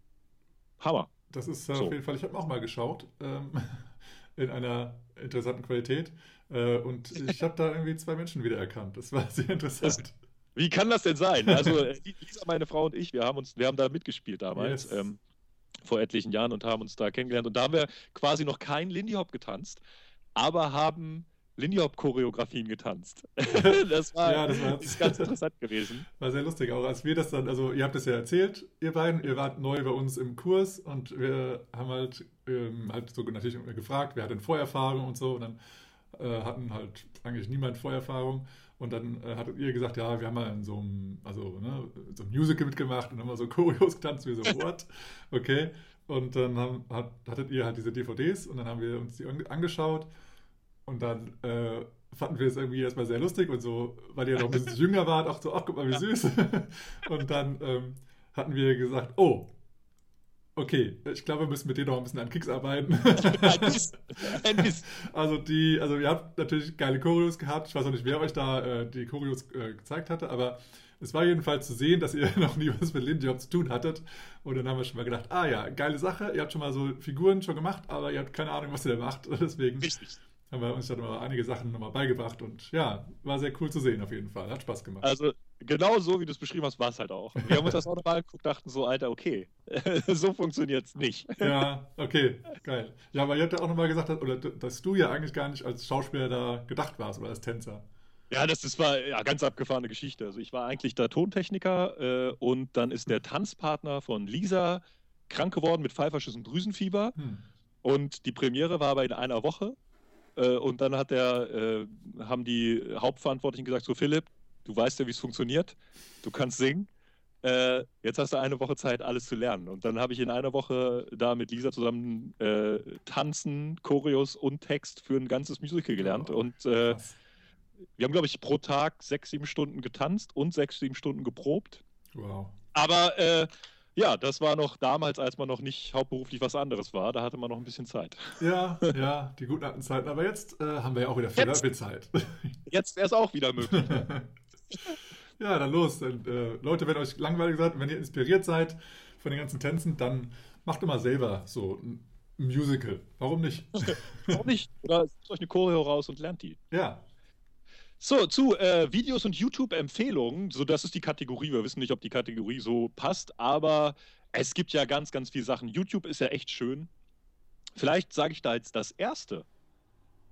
Hammer. Das ist So. auf jeden Fall, ich habe auch mal geschaut, ähm, in einer interessanten Qualität. Äh, und ich habe da irgendwie zwei Menschen wiedererkannt. Das war sehr interessant. Wie kann das denn sein? Also äh, Lisa, meine Frau und ich, wir haben uns, wir haben da mitgespielt damals, Yes. ähm, vor etlichen Jahren und haben uns da kennengelernt. Und da haben wir quasi noch kein Lindy Hop getanzt, aber haben Lindy Hop Choreografien getanzt. das war, Ja, das war- ist ganz interessant gewesen. War sehr lustig, auch als wir das dann, also ihr habt es ja erzählt, ihr beiden, ihr wart neu bei uns im Kurs und wir haben halt, ähm, halt so natürlich gefragt, wer hat denn Vorerfahrung und so und dann äh, hatten halt eigentlich niemand Vorerfahrung und dann äh, hattet ihr gesagt, ja, wir haben mal in so einem, also ne, so einem Musical mitgemacht und haben mal so Choreos getanzt, wie so, what? Okay. Und dann haben, hat, hattet ihr halt diese DVDs und dann haben wir uns die ange- angeschaut und dann äh, fanden wir es irgendwie erstmal sehr lustig und so, weil ihr noch ein bisschen jünger wart, auch so, ach, guck mal, wie süß. Und dann ähm, hatten wir gesagt, oh, okay, ich glaube, wir müssen mit denen noch ein bisschen an Kicks arbeiten. Ein bisschen. Ein bisschen. Also die, also ihr habt natürlich geile Choreos gehabt. Ich weiß auch nicht, wer euch da äh, die Choreos äh, gezeigt hatte, aber es war jedenfalls zu sehen, dass ihr noch nie was mit Lindy Hop zu tun hattet. Und dann haben wir schon mal gedacht, ah ja, geile Sache. Ihr habt schon mal so Figuren schon gemacht, aber ihr habt keine Ahnung, was ihr da macht. Deswegen Richtig. Haben wir uns dann mal einige Sachen nochmal beigebracht und ja, war sehr cool zu sehen auf jeden Fall. Hat Spaß gemacht. Also genau so, wie du es beschrieben hast, war es halt auch. Wir haben uns das auch nochmal angeguckt, dachten so, Alter, okay, so funktioniert es nicht. Ja, okay, geil. Ja, aber ihr habt ja auch nochmal gesagt, oder dass du ja eigentlich gar nicht als Schauspieler da gedacht warst oder als Tänzer. Ja, das, das war ja ganz abgefahrene Geschichte. Also ich war eigentlich der Tontechniker äh, und dann ist der Tanzpartner von Lisa krank geworden mit Pfeiferschiss und Drüsenfieber Hm. und die Premiere war aber in einer Woche und dann hat der, äh, haben die Hauptverantwortlichen gesagt, so Philipp, du weißt ja, wie es funktioniert, du kannst singen, äh, jetzt hast du eine Woche Zeit, alles zu lernen. Und dann habe ich in einer Woche da mit Lisa zusammen äh, tanzen, Choreos und Text für ein ganzes Musical gelernt Oh, und äh, wir haben, glaube ich, pro Tag sechs, sieben Stunden getanzt und sechs, sieben Stunden geprobt. Wow. Aber äh, ja, das war noch damals, als man noch nicht hauptberuflich was anderes war. Da hatte man noch ein bisschen Zeit. Ja, ja, die guten alten Zeiten. Aber jetzt äh, haben wir ja auch wieder viel, Jetzt. Zeit. Jetzt wäre es auch wieder möglich. ja, dann los. Und, äh, Leute, wenn euch langweilig seid, wenn ihr inspiriert seid von den ganzen Tänzen, dann macht immer selber so ein Musical. Warum nicht? Warum nicht? Oder sucht euch eine Choreo raus und lernt die. ja, So, zu äh, Videos und YouTube-Empfehlungen. So, das ist die Kategorie. Wir wissen nicht, ob die Kategorie so passt, aber es gibt ja ganz, ganz viele Sachen. YouTube ist ja echt schön. Vielleicht sage ich da jetzt das Erste.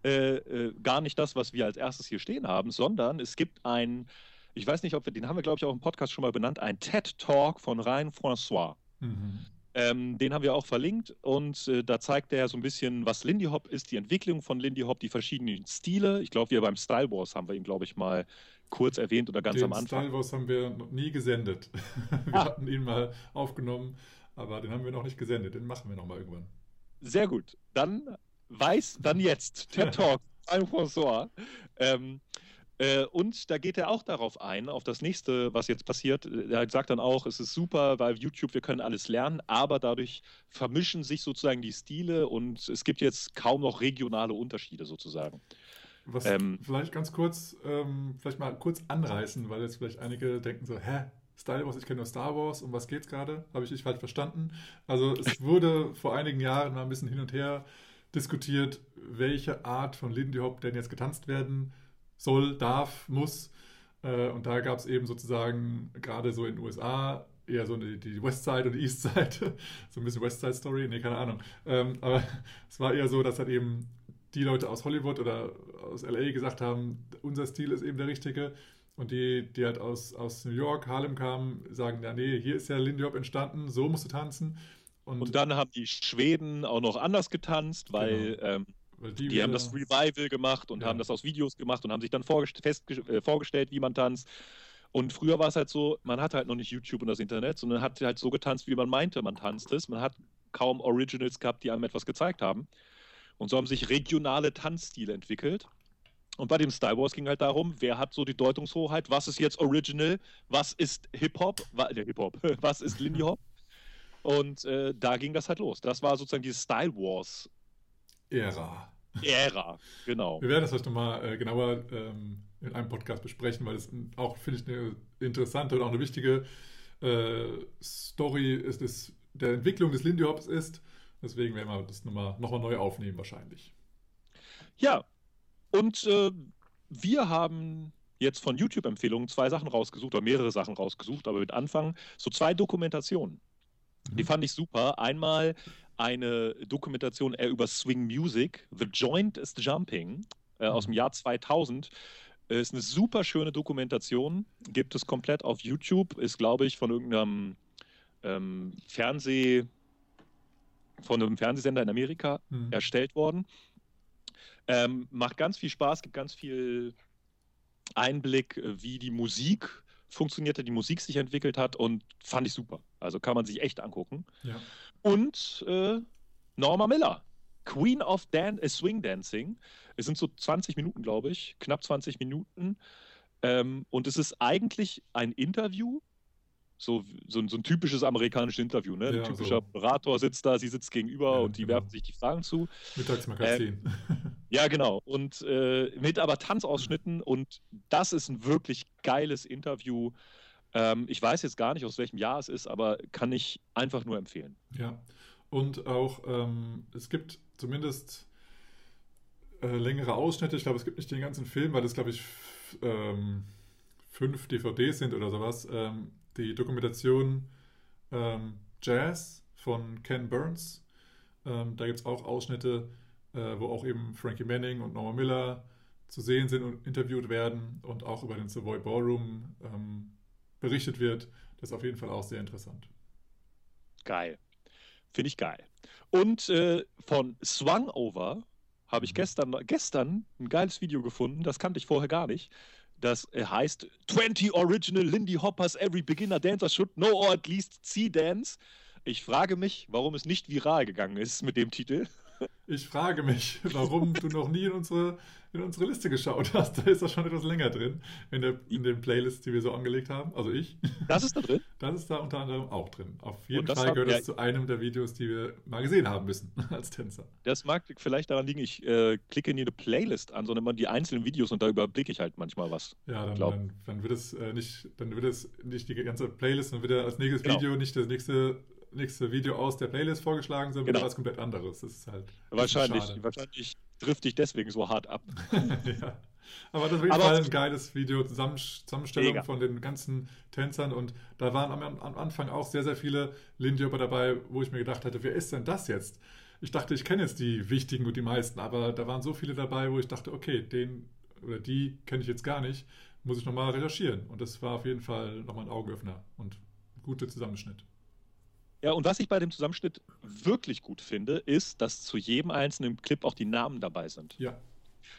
Äh, äh, gar nicht das, was wir als erstes hier stehen haben, sondern es gibt ein, ich weiß nicht, ob wir, den haben wir, glaube ich, auch im Podcast schon mal benannt, ein TED-Talk von Ryan François. mhm. Ähm, den haben wir auch verlinkt und äh, da zeigt er so ein bisschen, was Lindy Hop ist, die Entwicklung von Lindy Hop, die verschiedenen Stile. Ich glaube, wir beim Style Wars haben wir ihn, glaube ich, mal kurz erwähnt oder ganz den am Anfang. Style Wars haben wir noch nie gesendet. wir Ah. hatten ihn mal aufgenommen, aber den haben wir noch nicht gesendet. Den machen wir noch mal irgendwann. Sehr gut. Dann weiß, dann jetzt. TED Talk, François. Ähm, äh, und da geht er auch darauf ein, auf das nächste, was jetzt passiert. Er sagt dann auch, es ist super, weil YouTube, wir können alles lernen, aber dadurch vermischen sich sozusagen die Stile und es gibt jetzt kaum noch regionale Unterschiede sozusagen. Was Ähm, vielleicht ganz kurz, ähm, vielleicht mal kurz anreißen, weil jetzt vielleicht einige denken so, hä, Star Wars, ich kenne nur Star Wars, um was geht's gerade? Habe ich dich falsch verstanden? Also es wurde vor einigen Jahren mal ein bisschen hin und her diskutiert, welche Art von Lindy Hop denn jetzt getanzt werden soll, darf, muss. Äh, und da gab es eben sozusagen gerade so in den USA eher so die, die Westside und die Eastside, so ein bisschen Westside Story, nee, keine Ahnung. Ähm, aber es war eher so, dass halt eben die Leute aus Hollywood oder aus LA gesagt haben, unser Stil ist eben der richtige. Und die, die halt aus, aus New York, Harlem kamen, sagen, ja, nee, hier ist ja Lindy Hop entstanden, so musst du tanzen. Und dann haben die Schweden auch noch anders getanzt, weil ähm, weil die haben das Revival gemacht und Ja. haben das aus Videos gemacht und haben sich dann vorgest äh, vorgestellt, wie man tanzt. Und früher war es halt so, man hatte halt noch nicht YouTube und das Internet, sondern hat halt so getanzt, wie man meinte, man tanzt es. Man hat kaum Originals gehabt, die einem etwas gezeigt haben. Und so haben sich regionale Tanzstile entwickelt. Und bei dem Star Wars ging halt darum, wer hat so die Deutungshoheit, was ist jetzt Original, was ist Hip-Hop, äh, Hip-Hop, was ist Lindy Hop? Und äh, da ging das halt los. Das war sozusagen diese Style Wars Ära. Ära, genau. Wir werden das vielleicht nochmal äh, genauer ähm, in einem Podcast besprechen, weil es auch, finde ich, eine interessante und auch eine wichtige äh, Story ist, ist, der Entwicklung des Lindy Hops ist. Deswegen werden wir das nochmal noch mal neu aufnehmen wahrscheinlich. Ja, und äh, wir haben jetzt von YouTube-Empfehlungen zwei Sachen rausgesucht oder mehrere Sachen rausgesucht, aber mit Anfang so zwei Dokumentationen. Die Mhm. fand ich super. Einmal eine Dokumentation eher über Swing Music, The Joint is Jumping, äh, aus dem Mhm. Jahr 2000. Äh, Ist eine super schöne Dokumentation, gibt es komplett auf YouTube, ist, glaube ich, von irgendeinem ähm, Fernseh, von einem Fernsehsender in Amerika Mhm. erstellt worden. Ähm, macht ganz viel Spaß, gibt ganz viel Einblick, äh, wie die Musik funktionierte, die Musik sich entwickelt hat und fand ich super. Also kann man sich echt angucken. Ja. Und äh, Norma Miller, Queen of Dan äh, Swing Dancing. Es sind so 20 Minuten, glaube ich, knapp 20 Minuten. Ähm, und es ist eigentlich ein Interview, so, so, ein- so ein typisches amerikanisches Interview. Ne? Ja, ein typischer so. Moderator sitzt da, sie sitzt gegenüber Ja, und die genau. werfen sich die Fragen zu. Mittagsmagazin. Ja, genau. Und äh, mit aber Tanzausschnitten und das ist ein wirklich geiles Interview. Ähm, ich weiß jetzt gar nicht, aus welchem Jahr es ist, aber kann ich einfach nur empfehlen. Ja, und auch, ähm, es gibt zumindest äh, längere Ausschnitte. Ich glaube, es gibt nicht den ganzen Film, weil es, glaube ich, ähm, fünf DVDs sind oder sowas. Ähm, die Dokumentation ähm, Jazz von Ken Burns. Ähm, da gibt es auch Ausschnitte, äh, wo auch eben Frankie Manning und Norma Miller zu sehen sind und interviewt werden und auch über den Savoy Ballroom ähm, berichtet wird. Das ist auf jeden Fall auch sehr interessant. Geil. Finde ich geil. Und äh, von Swung Over habe ich Mhm. gestern, gestern ein geiles Video gefunden, das kannte ich vorher gar nicht. Das äh, heißt 20 Original Lindy Hoppers Every Beginner Dancer Should Know or at least See Dance. Ich frage mich, warum es nicht viral gegangen ist mit dem Titel. Ich frage mich, warum du noch nie in unsere, in unsere Liste geschaut hast. Da ist das schon etwas länger drin, in, der, in den Playlists, die wir so angelegt haben. Also ich. Das ist da drin. Das ist da unter anderem auch drin. Auf jeden das Fall gehört ja- es zu einem der Videos, die wir mal gesehen haben müssen als Tänzer. Das mag vielleicht daran liegen, ich äh, klicke nie eine Playlist an, sondern immer die einzelnen Videos und da überblicke ich halt manchmal was. Ja, dann, dann, dann wird es äh, nicht, dann wird es nicht die ganze Playlist, dann wird er als nächstes Genau. Video nicht das nächste, nächste Video aus der Playlist vorgeschlagen, sondern Genau. was komplett anderes. Das ist halt Wahrscheinlich, schade. wahrscheinlich trifft dich deswegen so hart ab. ja. Aber das jeden Aber- ein geiles Video, Zusammen Zusammenstellung Mega. von den ganzen Tänzern und da waren am, am Anfang auch sehr, sehr viele Lindy Hopper dabei, wo ich mir gedacht hatte, wer ist denn das jetzt? Ich dachte, ich kenne jetzt die wichtigen und die meisten, aber da waren so viele dabei, wo ich dachte, okay, den oder die kenne ich jetzt gar nicht, muss ich nochmal recherchieren. Und das war auf jeden Fall nochmal ein Augenöffner und ein guter Zusammenschnitt. Ja, und was ich bei dem Zusammenschnitt wirklich gut finde, ist, dass zu jedem einzelnen Clip auch die Namen dabei sind. Ja.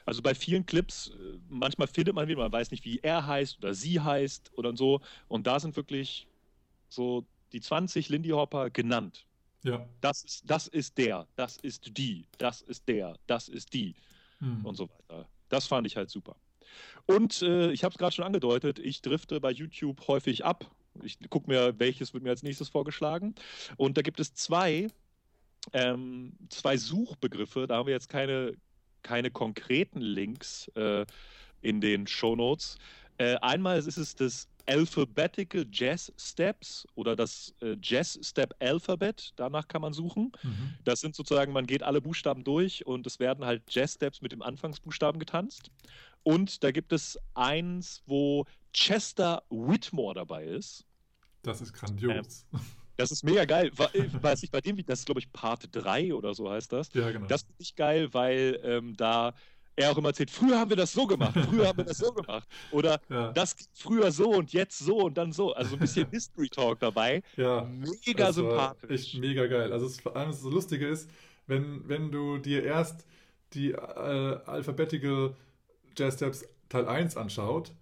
Also bei vielen Clips, äh, manchmal findet man wieder, man weiß nicht, wie er heißt oder sie heißt oder so. Und da sind wirklich so die 20 Lindy Hopper genannt. Ja. Das ist, das ist der, das ist die, das ist der, das ist die Hm. und so weiter. Das fand ich halt super. Und äh, ich habe es gerade schon angedeutet, ich drifte bei YouTube häufig ab. Ich gucke mir, welches wird mir als nächstes vorgeschlagen. Und da gibt es zwei, ähm, zwei Suchbegriffe. Da haben wir jetzt keine, keine konkreten Links äh, in den Shownotes. Äh, einmal ist es das Alphabetical Jazz Steps oder das äh, Jazz Step Alphabet. Danach kann man suchen. Mhm. Das sind sozusagen, man geht alle Buchstaben durch und es werden halt Jazz-Steps mit dem Anfangsbuchstaben getanzt. Und da gibt es eins, wo Chester Whitmore dabei ist. Das ist grandios. Das ist mega geil. Äh, Weiß ich, bei dem, das ist, glaube ich, Part 3 oder so heißt das. ja, genau. Das finde ich geil, weil ähm, da er auch immer erzählt, früher haben wir das so gemacht, früher haben wir das so gemacht. Oder ja. das früher so und jetzt so und dann so. Also ein bisschen History Talk dabei. ja. Mega sympathisch. Echt mega geil. Also es, vor allem das Lustige ist, wenn, wenn du dir erst die äh, Alphabetical Jazz Steps Teil 1 anschaut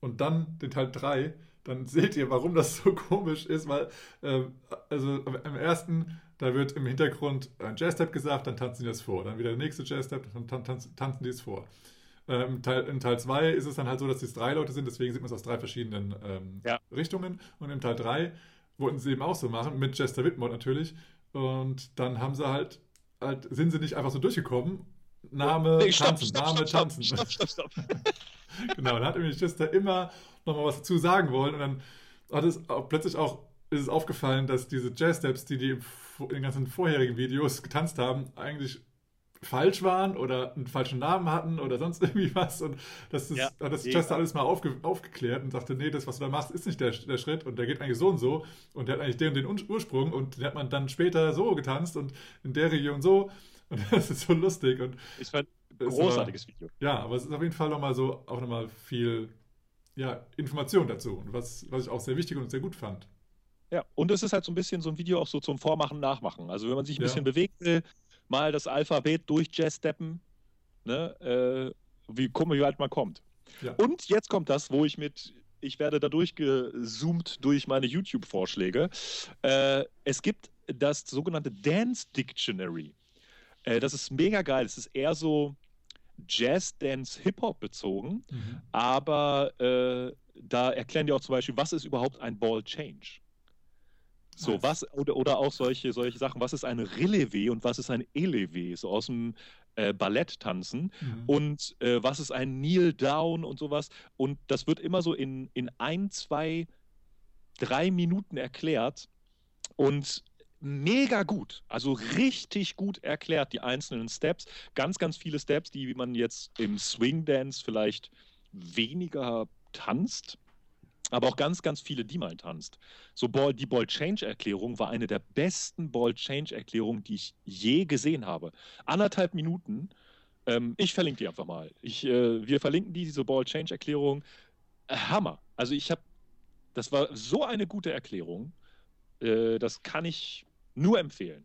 und dann den Teil 3, dann seht ihr, warum das so komisch ist, weil ähm, also im ersten, da wird im Hintergrund ein Jazz Step gesagt, dann tanzen die das vor. Dann wieder der nächste Jazz Step, dann tan tanzen, tanzen die es vor. Ähm, Teil, in Teil 2 ist es dann halt so, dass es drei Leute sind, deswegen sieht man es aus drei verschiedenen ähm, Ja. Richtungen. Und im Teil 3 wollten sie eben auch so machen, mit Chester Whitmore natürlich. Und dann haben sie halt, halt sind sie nicht einfach so durchgekommen. Name, Nee, stopp, tanzen, stopp, Name, stopp, tanzen. stopp, stopp, stopp. genau, dann hat nämlich Chester immer nochmal was dazu sagen wollen. Und dann hat es auch, plötzlich auch ist es aufgefallen, dass diese Jazz-Steps, die die in den ganzen vorherigen Videos getanzt haben, eigentlich falsch waren oder einen falschen Namen hatten oder sonst irgendwie was. Und das ist, Ja, hat das. Chester alles mal aufge, aufgeklärt und sagte, nee, das, was du da machst, ist nicht der, der Schritt und der geht eigentlich so und so und der hat eigentlich den und den Ur- Ursprung und den hat man dann später so getanzt und in der Region so. Das ist so lustig und Ich fand es ein großartiges Video. ja, aber es ist auf jeden Fall nochmal so, auch nochmal viel ja, Information dazu. Und was, was ich auch sehr wichtig und sehr gut fand. Ja, und es ist halt so ein bisschen so ein Video auch so zum Vormachen, Nachmachen. Also wenn man sich ein Ja. bisschen bewegen will, mal das Alphabet durch Jazz steppen, ne, äh, wie wie weit man kommt. Ja. Und jetzt kommt das, wo ich mit, ich werde da durchgezoomt durch meine YouTube-Vorschläge. Äh, es gibt das sogenannte Dance Dictionary. Äh, das ist mega geil. Es ist eher so Jazz, Dance, Hip-Hop bezogen. Mhm. Aber äh, da erklären die auch zum Beispiel, was ist überhaupt ein Ball Change? So, was, oder, oder auch solche, solche Sachen, was ist ein Relevé und was ist ein Elevé, so aus dem äh, Ballett tanzen Mhm. und äh, was ist ein Kneel Down und sowas. Und das wird immer so in, in ein, zwei, drei Minuten erklärt und mega gut, also richtig gut erklärt, die einzelnen Steps. Ganz, ganz viele Steps, die man jetzt im Swing Dance vielleicht weniger tanzt, aber auch ganz, ganz viele, die man tanzt. So Ball, die Ball Change Erklärung war eine der besten Ball Change Erklärungen, die ich je gesehen habe. Anderthalb Minuten. Ähm, ich verlinke die einfach mal. Ich, äh, wir verlinken die, diese Ball Change Erklärung. Hammer. Also ich habe, das war so eine gute Erklärung. Äh, das kann ich nur empfehlen.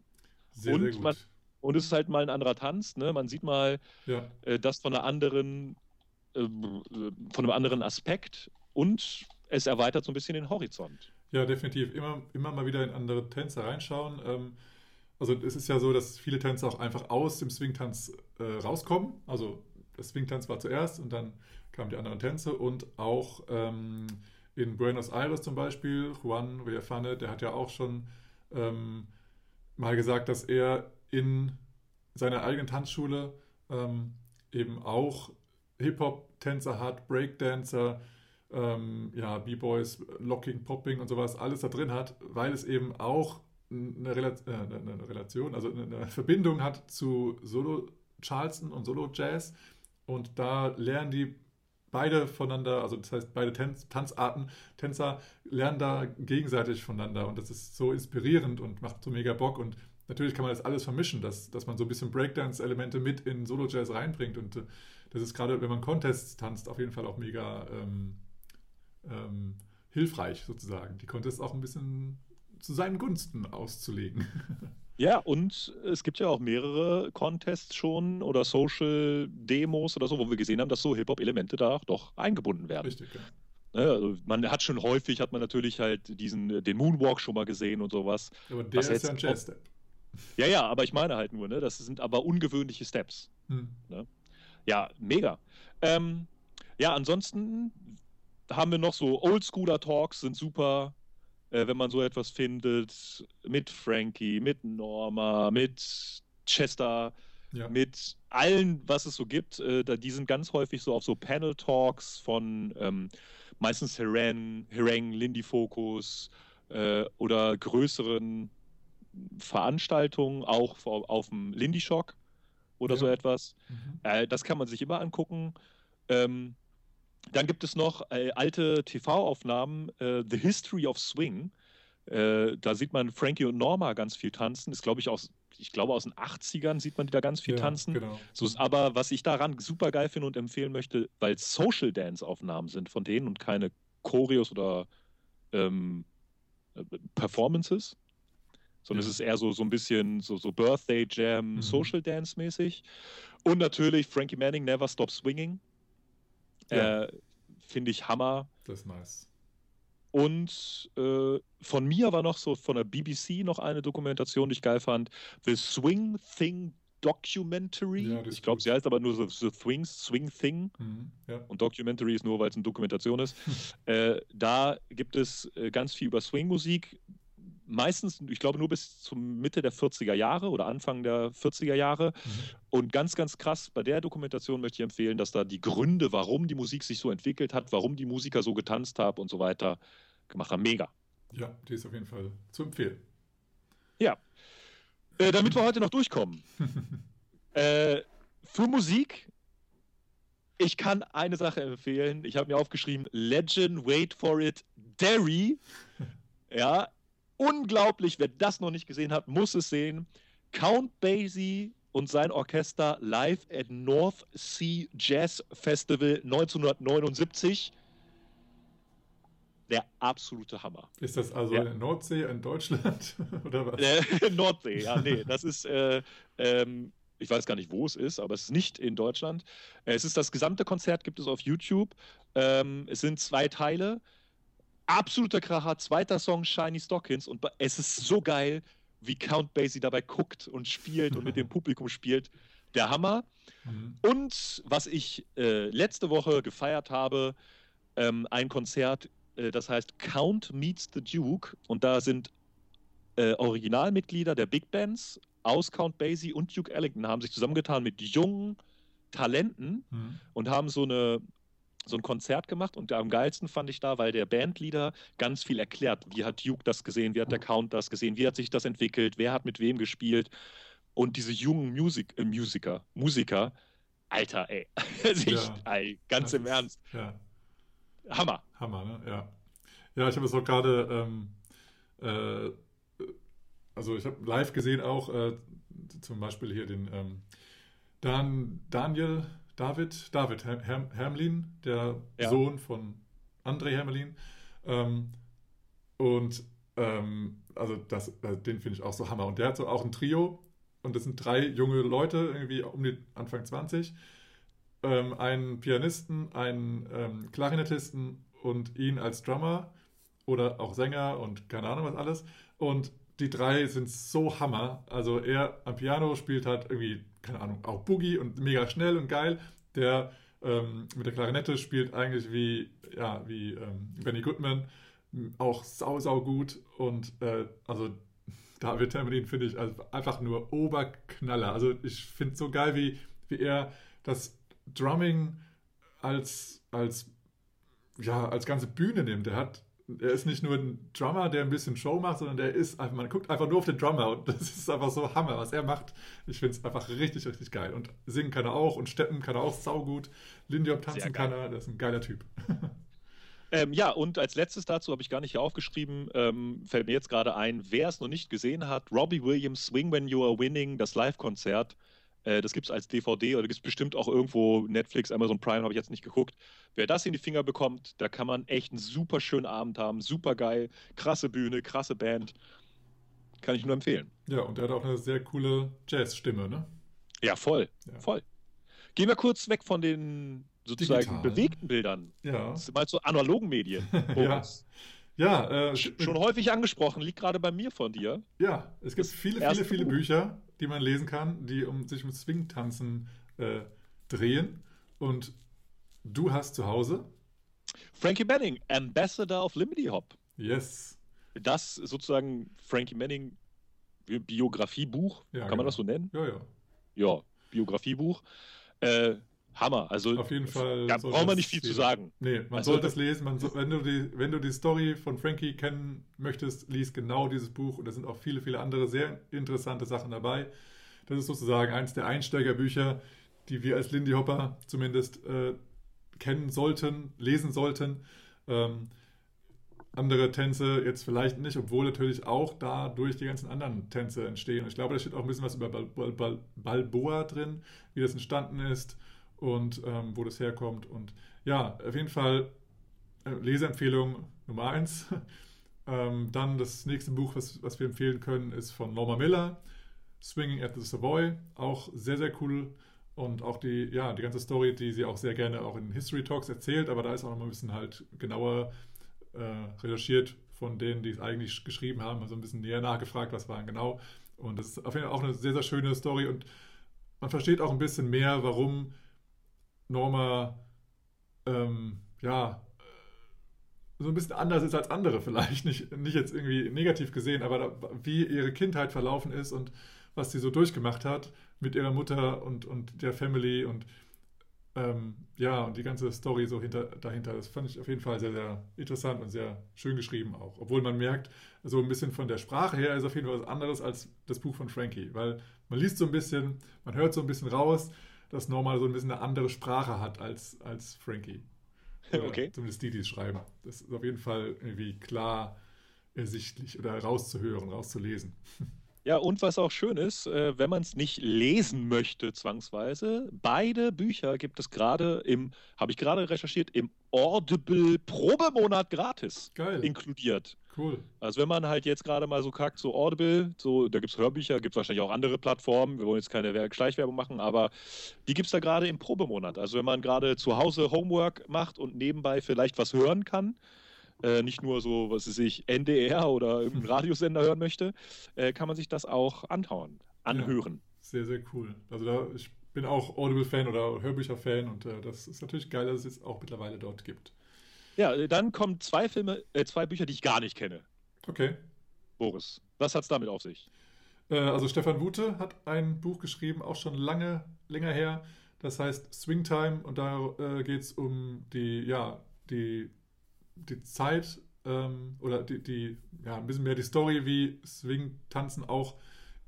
Sehr, und sehr gut. man- Und es ist halt mal ein anderer Tanz. Ne? Man sieht mal ja. äh, das von einer anderen, äh, von einem anderen Aspekt und es erweitert so ein bisschen den Horizont. ja, definitiv. Immer, immer mal wieder in andere Tänze reinschauen. Ähm, also es ist ja so, dass viele Tänze auch einfach aus dem Swing-Tanz äh, rauskommen. Also der Swing-Tanz war zuerst und dann kamen die anderen Tänze und auch ähm, in Buenos Aires zum Beispiel, Juan Villafane, der hat ja auch schon ähm, mal gesagt, dass er in seiner eigenen Tanzschule ähm, eben auch Hip-Hop-Tänzer hat, Breakdancer, ähm, ja, B-Boys, Locking, Popping und sowas, alles da drin hat, weil es eben auch eine, Rela äh, eine Relation, also eine Verbindung hat zu Solo-Charleston und Solo-Jazz. Und da lernen die beide voneinander, also das heißt beide Tanz Tanzarten, Tänzer lernen da gegenseitig voneinander und das ist so inspirierend und macht so mega Bock und natürlich kann man das alles vermischen, dass, dass man so ein bisschen Breakdance-Elemente mit in Solo-Jazz reinbringt und äh, das ist gerade, wenn man Contests tanzt, auf jeden Fall auch mega ähm, ähm, hilfreich sozusagen. Die Contests auch ein bisschen zu seinen Gunsten auszulegen. Ja, und es gibt ja auch mehrere Contests schon oder Social-Demos oder so, wo wir gesehen haben, dass so Hip-Hop-Elemente da doch eingebunden werden. Richtig, ja. Ne, also man hat schon häufig, hat man natürlich halt diesen, den Moonwalk schon mal gesehen und sowas. Aber der ist ja ein Jazz-Step. Ja, ja, aber ich meine halt nur, ne, das sind aber ungewöhnliche Steps. Hm. Ja, mega. Ähm, ja, ansonsten haben wir noch so Oldschooler-Talks, sind super, äh, wenn man so etwas findet, mit Frankie, mit Norma, mit Chester, Ja. mit allen, was es so gibt. Äh, da, die sind ganz häufig so auf so Panel-Talks von ähm, meistens Herang, Herang, Lindy Focus äh, oder größeren Veranstaltungen, auch auf, auf dem Lindy Shock oder Ja. so etwas. Mhm. Äh, das kann man sich immer angucken. Ähm, dann gibt es noch äh, alte TV-Aufnahmen, äh, The History of Swing. Äh, da sieht man Frankie und Norma ganz viel tanzen. Ist, glaube ich, aus, ich glaube, aus den 80ern sieht man die da ganz viel ja, tanzen. Genau. So ist aber, was ich daran super geil finde und empfehlen möchte, weil es Social Dance-Aufnahmen sind von denen und keine Choreos oder ähm, äh, Performances, sondern Ja. es ist eher so, so ein bisschen so, so Birthday Jam, Mhm. Social Dance-mäßig. Und natürlich Frankie Manning, Never Stop Swinging. Ja. Äh, Finde ich Hammer. Das ist nice. Und äh, von mir war noch so von der BBC noch eine Dokumentation, die ich geil fand. The Swing Thing Documentary. Ja, ich glaube, sie heißt aber nur so The Swing, Swing Thing. Mhm. Ja. Und Documentary ist nur, weil es eine Dokumentation ist. äh, da gibt es äh, ganz viel über Swingmusik. Meistens, ich glaube, nur bis zum Mitte der 40er Jahre oder Anfang der 40er Jahre. Mhm. Und ganz, ganz krass, bei der Dokumentation möchte ich empfehlen, dass da die Gründe, warum die Musik sich so entwickelt hat, warum die Musiker so getanzt haben und so weiter gemacht haben. Mega. ja, die ist auf jeden Fall zu empfehlen. Äh, damit wir heute noch durchkommen. äh, für Musik, ich kann eine Sache empfehlen. Ich habe mir aufgeschrieben: Legend, Wait for It, Derry. Ja, unglaublich. Wer das noch nicht gesehen hat, muss es sehen. Count Basie und sein Orchester live at North Sea Jazz Festival 1979. Der absolute Hammer. Ist das also Ja. in der Nordsee in Deutschland oder was? Äh, Nordsee, ja, nee, das ist, äh, ähm, ich weiß gar nicht, wo es ist, aber es ist nicht in Deutschland. Es ist das gesamte Konzert, gibt es auf YouTube. Ähm, es sind zwei Teile. Absoluter Kracher, zweiter Song Shiny Stockings und es ist so geil, wie Count Basie dabei guckt und spielt und mit dem Publikum spielt. Der Hammer. Mhm. Und was ich äh, letzte Woche gefeiert habe, ähm, ein Konzert, äh, das heißt Count Meets the Duke. Und da sind äh, Originalmitglieder der Big Bands aus Count Basie und Duke Ellington haben sich zusammengetan mit jungen Talenten Mhm. und haben so eine so ein Konzert gemacht und am geilsten fand ich da, weil der Bandleader ganz viel erklärt. Wie hat Duke das gesehen? Wie hat der Count das gesehen? Wie hat sich das entwickelt? Wer hat mit wem gespielt? Und diese jungen Musik, äh, Musiker, Musiker, Alter, ey, also ich, Ja. ey ganz Das im ist- Ernst, Ja, Hammer. Hammer, ne? Ja. Ja, ich habe es auch gerade, ähm, äh, also ich habe live gesehen auch, äh, zum Beispiel hier den ähm, Dan, Daniel, David, David Her Her Hermlin, der Ja. Sohn von André Hermelin. Ähm, und ähm, also das, äh, den finde ich auch so Hammer. Und der hat so auch ein Trio und das sind drei junge Leute, irgendwie um die Anfang 20 ähm, einen Pianisten, einen ähm, Klarinettisten und ihn als Drummer oder auch Sänger und keine Ahnung was alles. Und die drei sind so Hammer. Also er am Piano spielt halt irgendwie, keine Ahnung, auch Boogie und mega schnell und geil. Der ähm, mit der Klarinette spielt eigentlich wie, ja, wie ähm, Benny Goodman, auch sau, sau gut. Und äh, also David Termelin finde ich also einfach nur Oberknaller. Also ich finde es so geil, wie, wie er das Drumming als, als, ja, als ganze Bühne nimmt. Er hat, er ist nicht nur ein Drummer, der ein bisschen Show macht, sondern der ist einfach, man guckt einfach nur auf den Drummer und das ist einfach so Hammer, was er macht. Ich finde es einfach richtig, richtig geil. Und singen kann er auch und steppen kann er auch saugut. Lindy Hop tanzen kann er, das ist ein geiler Typ. Ähm, ja, und als letztes dazu habe ich gar nicht hier aufgeschrieben, ähm, fällt mir jetzt gerade ein, wer es noch nicht gesehen hat, Robbie Williams Swing When You Are Winning, das Live-Konzert. Äh, das gibt es als DVD oder gibt es bestimmt auch irgendwo Netflix, Amazon Prime, habe ich jetzt nicht geguckt. Wer das in die Finger bekommt, da kann man echt einen super schönen Abend haben. Super geil, krasse Bühne, krasse Band. Kann ich nur empfehlen. Ja, und er hat auch eine sehr coole Jazzstimme, ne? Ja, voll. Ja. Voll. Gehen wir kurz weg von den sozusagen Digitalen. bewegten Bildern. Ja. Mal so analogen Medien. Boris. Ja, äh, Sch- Schon häufig angesprochen, liegt gerade bei mir von dir. ja, es gibt Das viele, viele, viele Buch. Bücher, die man lesen kann, die um, sich um Swing-Tanzen äh, drehen. Und du hast zu Hause, Frankie Manning, Ambassador of Limity Hop. yes, Das sozusagen Frankie Manning Biografiebuch, Ja, kann genau. man das so nennen? ja, ja, Ja, Biografiebuch. Äh, Hammer. Also auf jeden Fall. da braucht man nicht viel zu jeder- sagen. Nee, man Also- sollte es lesen. Man so, wenn, du die, wenn du die Story von Frankie kennen möchtest, lies genau dieses Buch. Und da sind auch viele, viele andere sehr interessante Sachen dabei. Das ist sozusagen eins der Einsteigerbücher, die wir als Lindy Hopper zumindest äh, kennen sollten, lesen sollten. Ähm, andere Tänze jetzt vielleicht nicht, obwohl natürlich auch dadurch die ganzen anderen Tänze entstehen. Und ich glaube, da steht auch ein bisschen was über Bal Bal Bal Balboa drin, wie das entstanden ist und ähm, wo das herkommt. Und ja, auf jeden Fall äh, Leseempfehlung Nummer eins. ähm, dann das nächste Buch, was, was wir empfehlen können, ist von Norma Miller, Swinging at the Savoy. Auch sehr, sehr cool. Und auch die, ja, die ganze Story, die sie auch sehr gerne auch in History Talks erzählt, aber da ist auch noch mal ein bisschen halt genauer äh, recherchiert von denen, die es eigentlich geschrieben haben, also ein bisschen näher nachgefragt, was war genau. Und das ist auf jeden Fall auch eine sehr, sehr schöne Story und man versteht auch ein bisschen mehr, warum Norma ähm, ja so ein bisschen anders ist als andere vielleicht. Nicht, nicht jetzt irgendwie negativ gesehen, aber da, wie ihre Kindheit verlaufen ist und was sie so durchgemacht hat mit ihrer Mutter und, und der Family und ähm, ja, und die ganze Story so hinter, dahinter, das fand ich auf jeden Fall sehr, sehr interessant und sehr schön geschrieben auch. Obwohl man merkt, so ein bisschen von der Sprache her ist auf jeden Fall was anderes als das Buch von Frankie, weil man liest so ein bisschen, man hört so ein bisschen raus, dass Norma so ein bisschen eine andere Sprache hat als, als Frankie. Oder Okay. Zumindest die, die es schreiben. Das ist auf jeden Fall irgendwie klar ersichtlich oder rauszuhören, rauszulesen. Ja, und was auch schön ist, äh, wenn man es nicht lesen möchte, zwangsweise, beide Bücher gibt es gerade im, habe ich gerade recherchiert, im Audible Probemonat gratis Geil. inkludiert. Cool. Also wenn man halt jetzt gerade mal so kackt, so Audible, so, da gibt es Hörbücher, gibt es wahrscheinlich auch andere Plattformen, wir wollen jetzt keine Wer- Schleichwerbung machen, aber die gibt es da gerade im Probemonat. Also wenn man gerade zu Hause Homework macht und nebenbei vielleicht was hören kann, äh, nicht nur so, was weiß ich, NDR oder irgendeinen Radiosender hören möchte, äh, kann man sich das auch anhauen, anhören. Sehr, sehr cool. Also da, ich bin auch Audible-Fan oder Hörbücher-Fan und äh, das ist natürlich geil, dass es jetzt auch mittlerweile dort gibt. Ja, äh, dann kommen zwei Filme, äh, zwei Bücher, die ich gar nicht kenne. Okay. Boris, was hat's damit auf sich? Äh, also Stefan Wute hat ein Buch geschrieben, auch schon lange, länger her. Das heißt Swing Time und da äh, geht es um die, ja, die, die Zeit ähm, oder die, die, ja, ein bisschen mehr die Story, wie Swing-Tanzen auch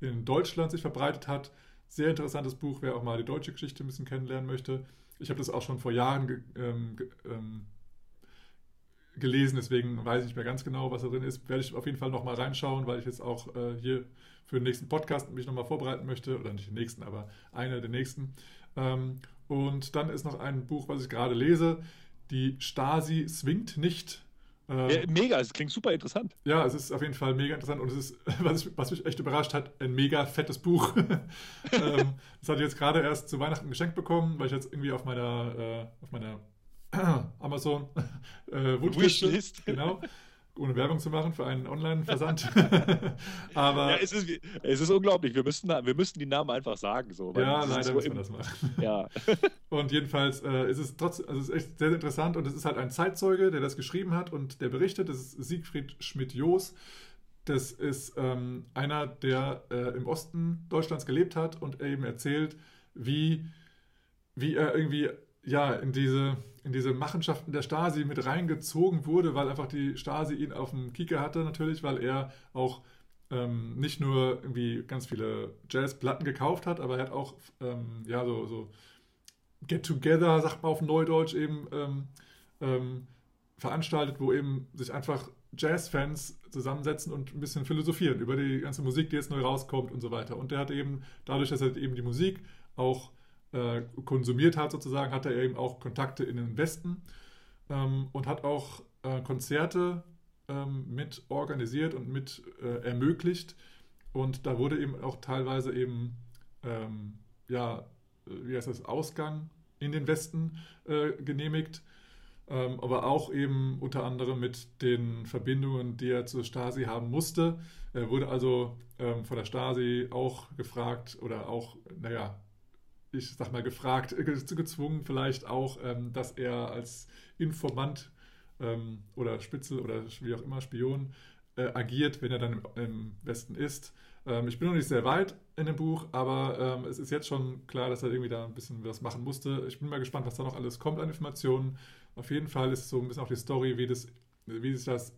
in Deutschland sich verbreitet hat. Sehr interessantes Buch, wer auch mal die deutsche Geschichte ein bisschen kennenlernen möchte. Ich habe das auch schon vor Jahren ge ähm, ge ähm, gelesen, deswegen weiß ich nicht mehr ganz genau, was da drin ist. Werde ich auf jeden Fall nochmal reinschauen, weil ich jetzt auch äh, hier für den nächsten Podcast mich nochmal vorbereiten möchte. Oder nicht den nächsten, aber einer der nächsten. Ähm, und dann ist noch ein Buch, was ich gerade lese. Die Stasi swingt nicht. Äh, Ja, mega, es klingt super interessant. ja, es ist auf jeden Fall mega interessant und es ist, was, ich, was mich echt überrascht hat, ein mega fettes Buch. ähm, das hatte ich jetzt gerade erst zu Weihnachten geschenkt bekommen, weil ich jetzt irgendwie auf meiner, äh, auf meiner Amazon äh, Wunschliste, genau, ohne Werbung zu machen für einen Online-Versand. Aber Ja, es ist, es ist unglaublich. Wir müssten, wir müssten die Namen einfach sagen. So, ja, leider so müssen wir das machen. Ja. Und jedenfalls äh, ist es trotzdem, also es ist echt sehr, sehr interessant und es ist halt ein Zeitzeuge, der das geschrieben hat und der berichtet, das ist Siegfried Schmidt-Joos. Das ist ähm, einer, der äh, im Osten Deutschlands gelebt hat und er eben erzählt, wie, wie er irgendwie ja, in, diese, in diese Machenschaften der Stasi mit reingezogen wurde, weil einfach die Stasi ihn auf dem Kieker hatte natürlich, weil er auch ähm, nicht nur irgendwie ganz viele Jazzplatten gekauft hat, aber er hat auch ähm, ja, so, so Get-Together, sagt man auf Neudeutsch, eben ähm, ähm, veranstaltet, wo eben sich einfach Jazzfans zusammensetzen und ein bisschen philosophieren über die ganze Musik, die jetzt neu rauskommt und so weiter. Und der hat eben, dadurch, dass er eben die Musik auch äh, konsumiert hat, sozusagen, hatte er eben auch Kontakte in den Westen ähm, und hat auch äh, Konzerte ähm, mit organisiert und mit äh, ermöglicht. Und da wurde eben auch teilweise eben, ähm, ja, wie heißt das, Ausgang in den Westen äh, genehmigt. Ähm, aber auch eben unter anderem mit den Verbindungen, die er zur Stasi haben musste. Er wurde also ähm, von der Stasi auch gefragt oder auch, naja, ich sag mal gefragt, äh, gezwungen vielleicht auch, ähm, dass er als Informant ähm, oder Spitzel oder wie auch immer Spion äh, agiert, wenn er dann im, Westen ist. Ähm, ich bin noch nicht sehr weit in dem Buch, aber ähm, es ist jetzt schon klar, dass er irgendwie da ein bisschen was machen musste. Ich bin mal gespannt, was da noch alles kommt an Informationen. Auf jeden Fall ist so ein bisschen auch die Story, wie, das, wie sich das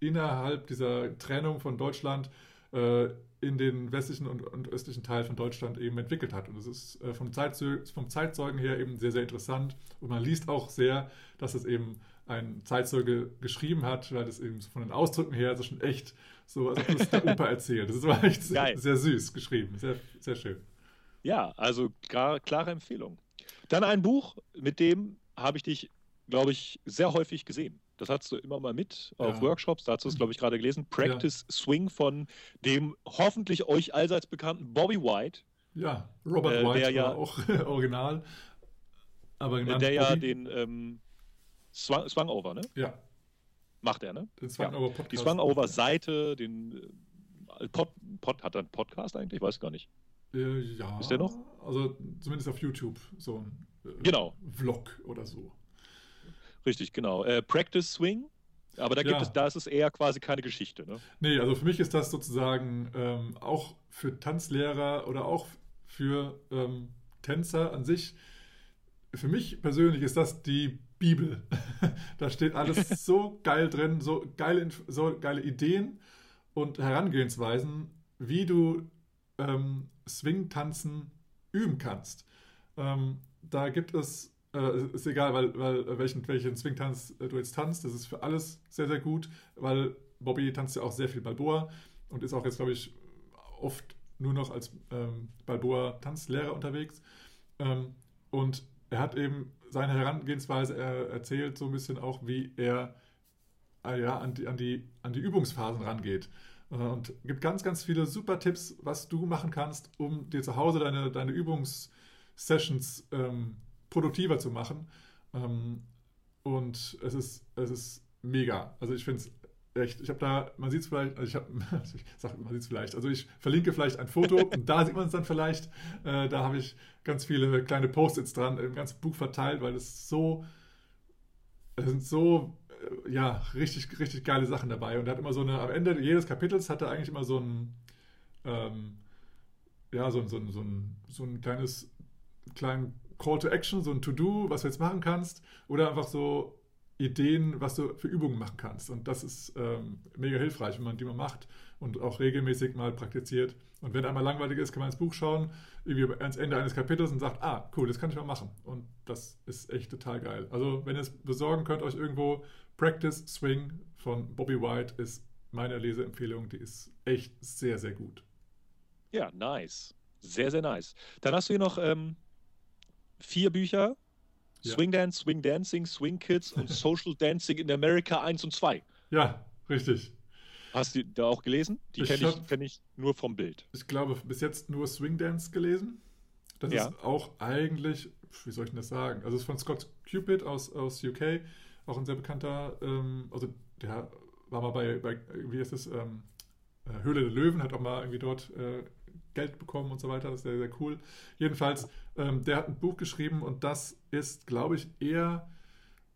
innerhalb dieser Trennung von Deutschland äh, in den westlichen und, und, östlichen Teil von Deutschland eben entwickelt hat. Und das ist äh, vom, Zeitzeu vom Zeitzeugen her eben sehr, sehr interessant. Und man liest auch sehr, dass es eben ein Zeitzeuge geschrieben hat, weil das eben von den Ausdrücken her also schon echt so, als ob das der Opa erzählt. Das war echt sehr, sehr, süß geschrieben, sehr, sehr schön. Ja, also klar, klare Empfehlung. Dann ein Buch, mit dem habe ich dich, glaube ich, sehr häufig gesehen. Das hast du immer mal mit auf Workshops. Da hast du es, glaube ich, gerade gelesen. Practice ja. Swing von dem hoffentlich euch allseits bekannten Bobby White. Ja, Robert äh, White der ja, auch original. Aber der Bobby. ja den ähm, Swang, Swangover, ne? Ja. Macht er, ne? Den Swangover Podcast. Die Swangover-Seite, den äh, Pod, Pod, hat er einen Podcast eigentlich? Ich weiß gar nicht. Äh, ja. Ist der noch? Also zumindest auf YouTube so ein äh, genau. Vlog oder so. Richtig, genau. Äh, Practice Swing. Aber da, gibt ja. es, da ist es eher quasi keine Geschichte. Ne? Nee, also für mich ist das sozusagen ähm, auch für Tanzlehrer oder auch für ähm, Tänzer an sich, für mich persönlich ist das die Bibel. da steht alles so geil drin, so geile, so geile Ideen und Herangehensweisen, wie du ähm, Swing-Tanzen üben kannst. Ähm, da gibt es äh, ist egal, weil, weil welchen, welchen Swing-Tanz äh, du jetzt tanzt. Das ist für alles sehr, sehr gut, weil Bobby tanzt ja auch sehr viel Balboa und ist auch jetzt, glaube ich, oft nur noch als ähm, Balboa-Tanzlehrer unterwegs. Ähm, und er hat eben seine Herangehensweise er erzählt, so ein bisschen auch, wie er äh, ja, an, die, an, die, an die Übungsphasen rangeht. Äh, und gibt ganz, ganz viele super Tipps, was du machen kannst, um dir zu Hause deine, deine Übungssessions ähm, produktiver zu machen. Ähm, und es ist, es ist mega. Also ich finde es echt, ich habe da, man sieht es vielleicht, also ich habe, ich sage, man sieht es vielleicht, also ich verlinke vielleicht ein Foto und da sieht man es dann vielleicht. Äh, da habe ich ganz viele kleine Post-its dran im ganzen Buch verteilt, weil es so, es sind so, äh, ja, richtig, richtig geile Sachen dabei. Und er hat immer so eine, am Ende jedes Kapitels hat er eigentlich immer so ein, ähm, ja, so, so, so, ein, so ein kleines, kleinen Call to Action, so ein To-Do, was du jetzt machen kannst, oder einfach so Ideen, was du für Übungen machen kannst. Und das ist ähm, mega hilfreich, wenn man die mal macht und auch regelmäßig mal praktiziert. Und wenn einmal langweilig ist, kann man ins Buch schauen, irgendwie ans Ende eines Kapitels und sagt, ah, cool, das kann ich mal machen. Und das ist echt total geil. Also, wenn ihr es besorgen könnt, euch irgendwo Practice Swing von Bobby White ist meine Leseempfehlung. Die ist echt sehr, sehr gut. Ja, nice. Sehr, sehr nice. Dann hast du hier noch ähm, vier Bücher. Ja. Swing Dance, Swing Dancing, Swing Kids und Social Dancing in America 1 und 2. Ja, richtig. Hast du da auch gelesen? Die kenne ich, kenn ich nur vom Bild. Ich glaube, bis jetzt nur Swing Dance gelesen. Das ja. ist auch eigentlich, wie soll ich denn das sagen? Also es ist von Scott Cupid aus, aus UK, auch ein sehr bekannter, ähm, also der war mal bei, bei wie heißt es, ähm, äh, Höhle der Löwen, hat auch mal irgendwie dort äh, Geld bekommen und so weiter. Das ist sehr, sehr cool. Jedenfalls, ähm, der hat ein Buch geschrieben und das ist, glaube ich, eher,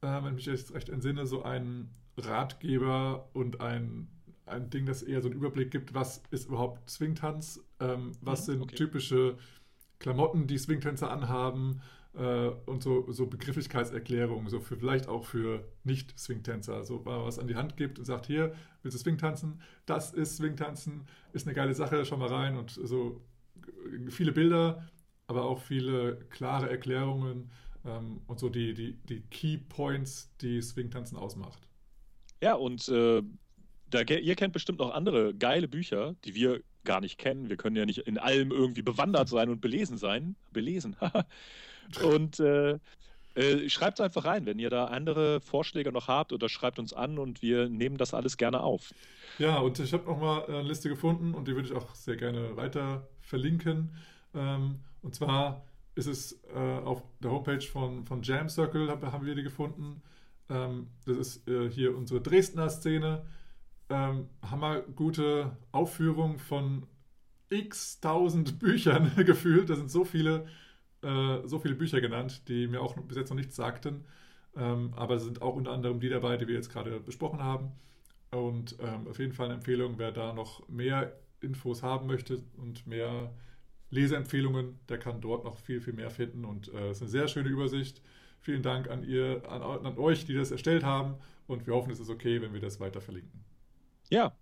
äh, wenn ich mich jetzt recht entsinne, so ein Ratgeber und ein, ein Ding, das eher so einen Überblick gibt, was ist überhaupt Swingtanz, ähm, was mhm, sind okay. typische Klamotten, die Swingtänzer anhaben, äh, und so, so Begrifflichkeitserklärungen, so für vielleicht auch für Nicht-Swingtänzer, so was an die Hand gibt und sagt, hier, willst du Swingtanzen? Das ist Swingtanzen, ist eine geile Sache, schau mal rein und so viele Bilder, aber auch viele klare Erklärungen ähm, und so die, die, die Key Points, die Swingtanzen ausmacht. Ja, und äh, da, ihr kennt bestimmt noch andere geile Bücher, die wir gar nicht kennen. Wir können ja nicht in allem irgendwie bewandert sein und belesen sein. Belesen. und äh, äh, schreibt einfach rein, wenn ihr da andere Vorschläge noch habt oder schreibt uns an und wir nehmen das alles gerne auf. Ja, und ich habe nochmal eine Liste gefunden und die würde ich auch sehr gerne weiter verlinken. Ähm, und zwar ist es äh, auf der Homepage von, von Jam Circle, hab, haben wir die gefunden. Ähm, das ist äh, hier unsere Dresdner Szene. Ähm, hammer gute Aufführung von x tausend Büchern gefühlt. Da sind so viele, äh, so viele Bücher genannt, die mir auch bis jetzt noch nichts sagten. Ähm, aber es sind auch unter anderem die dabei, die wir jetzt gerade besprochen haben. Und ähm, auf jeden Fall eine Empfehlung, wer da noch mehr Infos haben möchte und mehr Leseempfehlungen, der kann dort noch viel, viel mehr finden. Und äh, es äh, ist eine sehr schöne Übersicht. Vielen Dank an, ihr, an, an euch, die das erstellt haben. Und wir hoffen, es ist okay, wenn wir das weiter verlinken. Ja,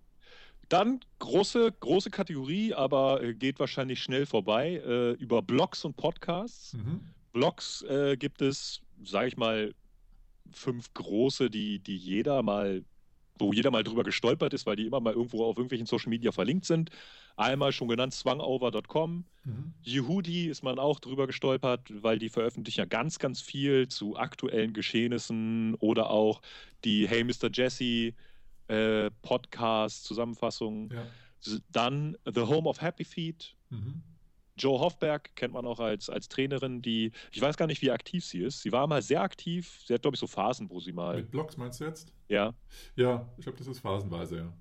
dann große, große Kategorie, aber äh, geht wahrscheinlich schnell vorbei, äh, über Blogs und Podcasts. Mhm. Blogs äh, gibt es, sage ich mal, fünf große, die, die jeder mal, wo jeder mal drüber gestolpert ist, weil die immer mal irgendwo auf irgendwelchen Social Media verlinkt sind. Einmal schon genannt swangover.com. Mhm. Yehudi ist man auch drüber gestolpert, weil die veröffentlichen ja ganz, ganz viel zu aktuellen Geschehnissen oder auch die Hey Mr. Jesse äh, Podcast, Zusammenfassungen. Ja. Dann The Home of Happy Feet. Mhm. Joe Hoffberg kennt man auch als, als Trainerin, die, ich weiß gar nicht, wie aktiv sie ist. Sie war mal sehr aktiv. Sie hat, glaube ich, so Phasen, wo sie mal. Mit Blogs meinst du jetzt? Ja. Ja, ich glaube, das ist phasenweise, ja.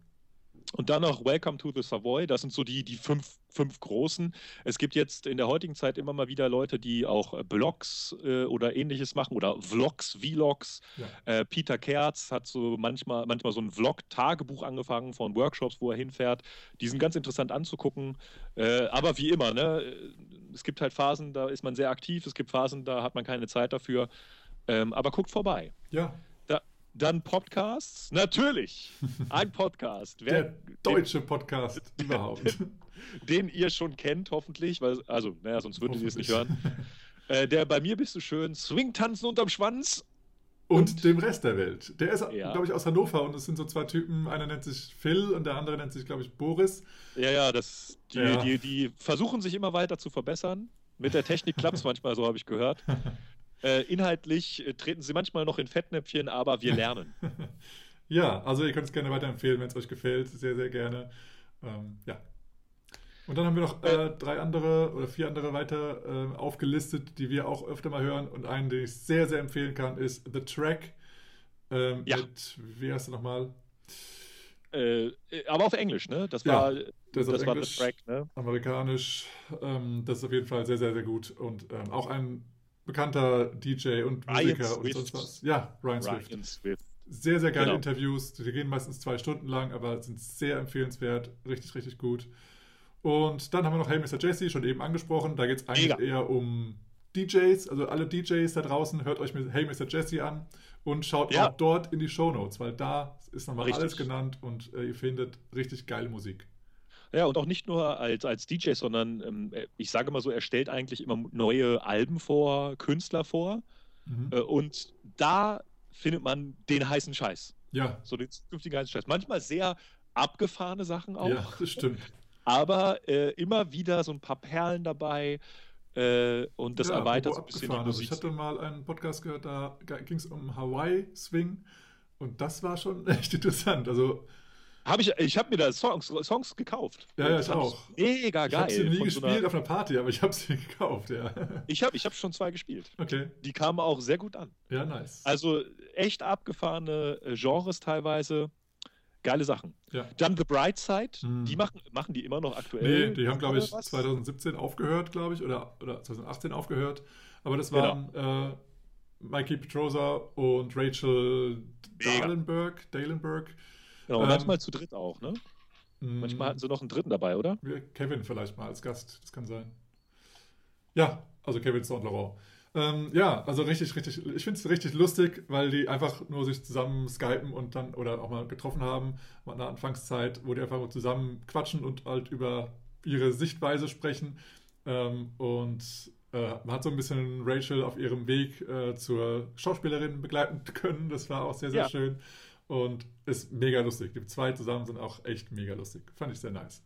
Und dann noch Welcome to the Savoy. Das sind so die, die fünf, fünf großen. Es gibt jetzt in der heutigen Zeit immer mal wieder Leute, die auch äh, Blogs äh, oder ähnliches machen oder Vlogs, Vlogs. Ja. Äh, Peter Kerz hat so manchmal, manchmal so ein Vlog-Tagebuch angefangen von Workshops, wo er hinfährt. Die sind ganz interessant anzugucken. Äh, aber wie immer, ne? es gibt halt Phasen, da ist man sehr aktiv. Es gibt Phasen, da hat man keine Zeit dafür. Ähm, aber guckt vorbei. Ja, dann Podcasts? Natürlich. Ein Podcast. Wer, Der deutsche Podcast den, überhaupt. Den ihr schon kennt, hoffentlich, weil, also, naja, sonst würdet ihr es nicht hören. Äh, der bei mir bist du schön, Swing tanzen unterm Schwanz. Und, und, dem Rest der Welt. Der ist, ja. glaube ich, aus Hannover und es sind so zwei Typen. Einer nennt sich Phil und der andere nennt sich, glaube ich, Boris. Ja, ja, das, die, ja. Die, die versuchen sich immer weiter zu verbessern. Mit der Technik klappt es manchmal, so habe ich gehört. Äh, inhaltlich äh, treten sie manchmal noch in Fettnäpfchen, aber wir lernen. ja, also ihr könnt es gerne weiterempfehlen, wenn es euch gefällt. Sehr, sehr gerne. Ähm, ja. Und dann haben wir noch äh, äh, drei andere oder vier andere weiter äh, aufgelistet, die wir auch öfter mal hören. Und einen, den ich sehr, sehr empfehlen kann, ist The Track. Ähm, ja. Mit, wie heißt du nochmal? Äh, aber auf Englisch, ne? Das war, ja, das, das war Englisch, The Track, ne? Amerikanisch. Ähm, das ist auf jeden Fall sehr, sehr, sehr gut. Und ähm, auch ein bekannter DJ und Musiker Ryan und sonst was. Ja, Ryan, Ryan Swift. Swift. Sehr, sehr geile genau. Interviews. Die gehen meistens zwei Stunden lang, aber sind sehr empfehlenswert. Richtig, richtig gut. Und dann haben wir noch Hey Mr. Jesse, schon eben angesprochen. Da geht es eigentlich Mega. eher um DJs. Also alle DJs da draußen, hört euch Hey Mr. Jesse an und schaut ja. auch dort in die Show Notes, weil da ist nochmal alles genannt und äh, ihr findet richtig geile Musik. Ja, und auch nicht nur als, als DJ, sondern ähm, ich sage mal so, er stellt eigentlich immer neue Alben vor, Künstler vor. Mhm. Äh, und da findet man den heißen Scheiß. Ja. So den zukünftigen heißen Scheiß. Manchmal sehr abgefahrene Sachen auch. Ja, das stimmt. Aber äh, immer wieder so ein paar Perlen dabei. Äh, und das ja, erweitert so ein bisschen die Musik. Ich hatte mal einen Podcast gehört, da ging es um Hawaii Swing. Und das war schon echt interessant. Also hab ich ich habe mir da Songs, Songs gekauft. Ja, ja, ich auch. Mega geil. Ich habe sie nie gespielt so einer... auf einer Party, aber ich habe sie gekauft, ja. Ich habe ich hab schon zwei gespielt. Okay. Die kamen auch sehr gut an. Ja, nice. Also echt abgefahrene äh, Genres teilweise. Geile Sachen. Ja. Dann The Bright Side, hm. die machen, machen die immer noch aktuell. Nee, die haben, glaube ich, 2017 aufgehört, glaube ich, oder, oder 2018 aufgehört. Aber das waren genau. äh, Mikey Petrosa und Rachel Dalenberg. Dalenberg. Genau, ähm, manchmal zu dritt auch, ne? Manchmal hatten sie noch einen dritten dabei, oder? Kevin vielleicht mal als Gast, das kann sein. Ja, also Kevin Saint Laurent. Ähm, ja, also richtig, richtig, ich finde es richtig lustig, weil die einfach nur sich zusammen skypen und dann oder auch mal getroffen haben, mal in der Anfangszeit, wo die einfach nur zusammen quatschen und halt über ihre Sichtweise sprechen. Ähm, und äh, man hat so ein bisschen Rachel auf ihrem Weg äh, zur Schauspielerin begleiten können. Das war auch sehr, sehr ja. schön. Und ist mega lustig. Die zwei zusammen sind auch echt mega lustig. Fand ich sehr nice.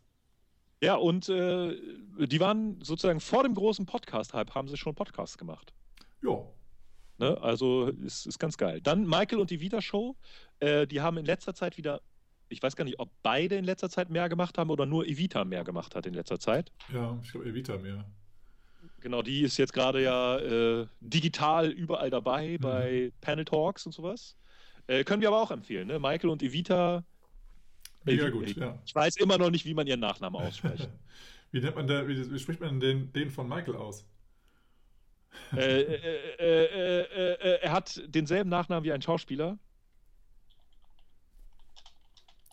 Ja, und äh, die waren sozusagen vor dem großen Podcast-Hype, haben sie schon Podcasts gemacht. Ja. Ne? Also ist, ist ganz geil. Dann Michael und die Vita-Show. Äh, die haben in letzter Zeit wieder, ich weiß gar nicht, ob beide in letzter Zeit mehr gemacht haben oder nur Evita mehr gemacht hat in letzter Zeit. Ja, ich glaube Evita mehr. Genau, die ist jetzt gerade ja äh, digital überall dabei bei Panel Talks und sowas. Äh, können wir aber auch empfehlen, ne? Michael und Evita. Mega gut, ich, ja. ich weiß immer noch nicht, wie man ihren Nachnamen ausspricht. Wie nennt man da, wie, wie spricht man den, den von Michael aus? äh, äh, äh, äh, äh, er hat denselben Nachnamen wie ein Schauspieler.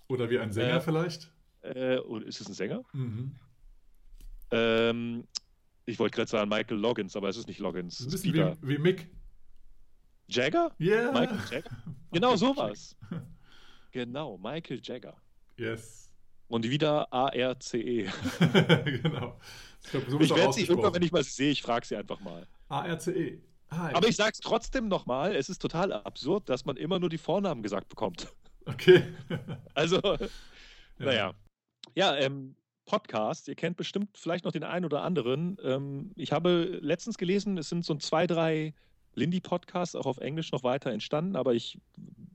Oder wie ein Sänger vielleicht? Oder ist es ein Sänger? Mhm. Ähm, ich wollte gerade sagen Michael Loggins, aber es ist nicht Loggins. Ein bisschen wie, wie Mick. Jagger? Yeah. Michael Jagger? Genau sowas. Genau, Michael Jagger. Yes. Und wieder A-R-C-E. genau. Ich, glaub, so Ich werde sie irgendwann, wenn ich mal sehe, ich frage sie einfach mal. A-R-C-E. Hi. Aber ich sage es trotzdem nochmal, es ist total absurd, dass man immer nur die Vornamen gesagt bekommt. Okay. Also, naja. Ja, ähm, Podcast, ihr kennt bestimmt vielleicht noch den einen oder anderen. Ähm, ich habe letztens gelesen, es sind so zwei, drei Lindy-Podcasts auch auf Englisch noch weiter entstanden, aber ich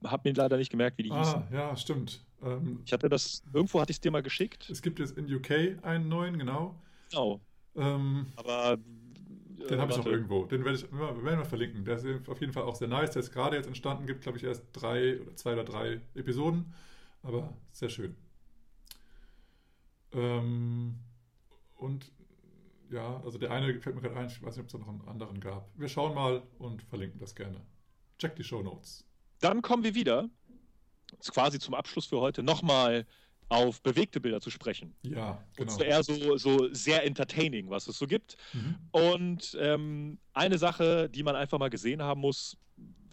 habe mir leider nicht gemerkt, wie die hießen. Ah, ja, stimmt. Ähm, Ich hatte das, irgendwo hatte ich es dir mal geschickt. es gibt jetzt in UK einen neuen, genau. Genau. Ähm, Aber äh, den habe ich noch irgendwo. Den werde ich wir werden wir verlinken. Der ist auf jeden Fall auch sehr nice. Der ist gerade jetzt entstanden. Gibt, glaube ich, erst drei oder zwei oder drei Episoden. Aber sehr schön. Ähm, und ja, also der eine fällt mir gerade ein. Ich weiß nicht, ob es da noch einen anderen gab. Wir schauen mal und verlinken das gerne. Check die Show Notes. Dann kommen wir wieder, quasi zum Abschluss für heute, nochmal auf bewegte Bilder zu sprechen. Ja, Und genau. zwar eher so, so sehr entertaining, was es so gibt. Mhm. Und ähm, eine Sache, die man einfach mal gesehen haben muss,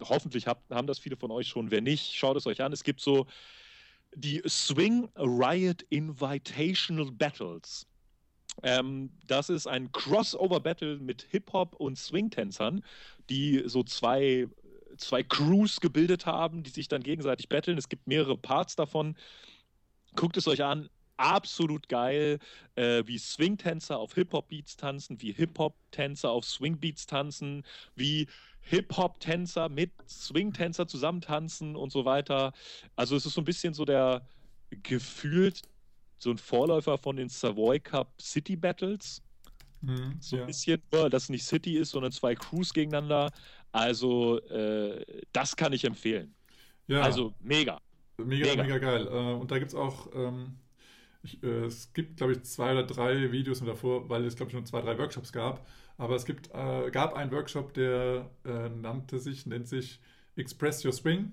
hoffentlich habt, haben das viele von euch schon, wer nicht, schaut es euch an. Es gibt so die Swing Riot Invitational Battles. Ähm, das ist ein Crossover-Battle mit Hip-Hop und Swing-Tänzern, die so zwei, zwei Crews gebildet haben, die sich dann gegenseitig battlen. Es gibt mehrere Parts davon. Guckt es euch an. Absolut geil, äh, wie Swing-Tänzer auf Hip-Hop-Beats tanzen, wie Hip-Hop-Tänzer auf Swing-Beats tanzen, wie Hip-Hop-Tänzer mit Swing-Tänzer zusammentanzen und so weiter. Also es ist so ein bisschen so der gefühlt so ein Vorläufer von den Savoy Cup City Battles. Mhm. So ja. ein bisschen, nur, dass es nicht City ist, sondern zwei Crews gegeneinander. Also äh, das kann ich empfehlen. ja. Also mega. Mega, Mega. mega, geil. Äh, und da gibt es auch, ähm, ich, äh, es gibt, glaube ich, zwei oder drei Videos nur davor, weil es, glaube ich, nur zwei, drei Workshops gab. Aber es gibt, äh, gab einen Workshop, der äh, nannte sich, nennt sich Express Your Swing.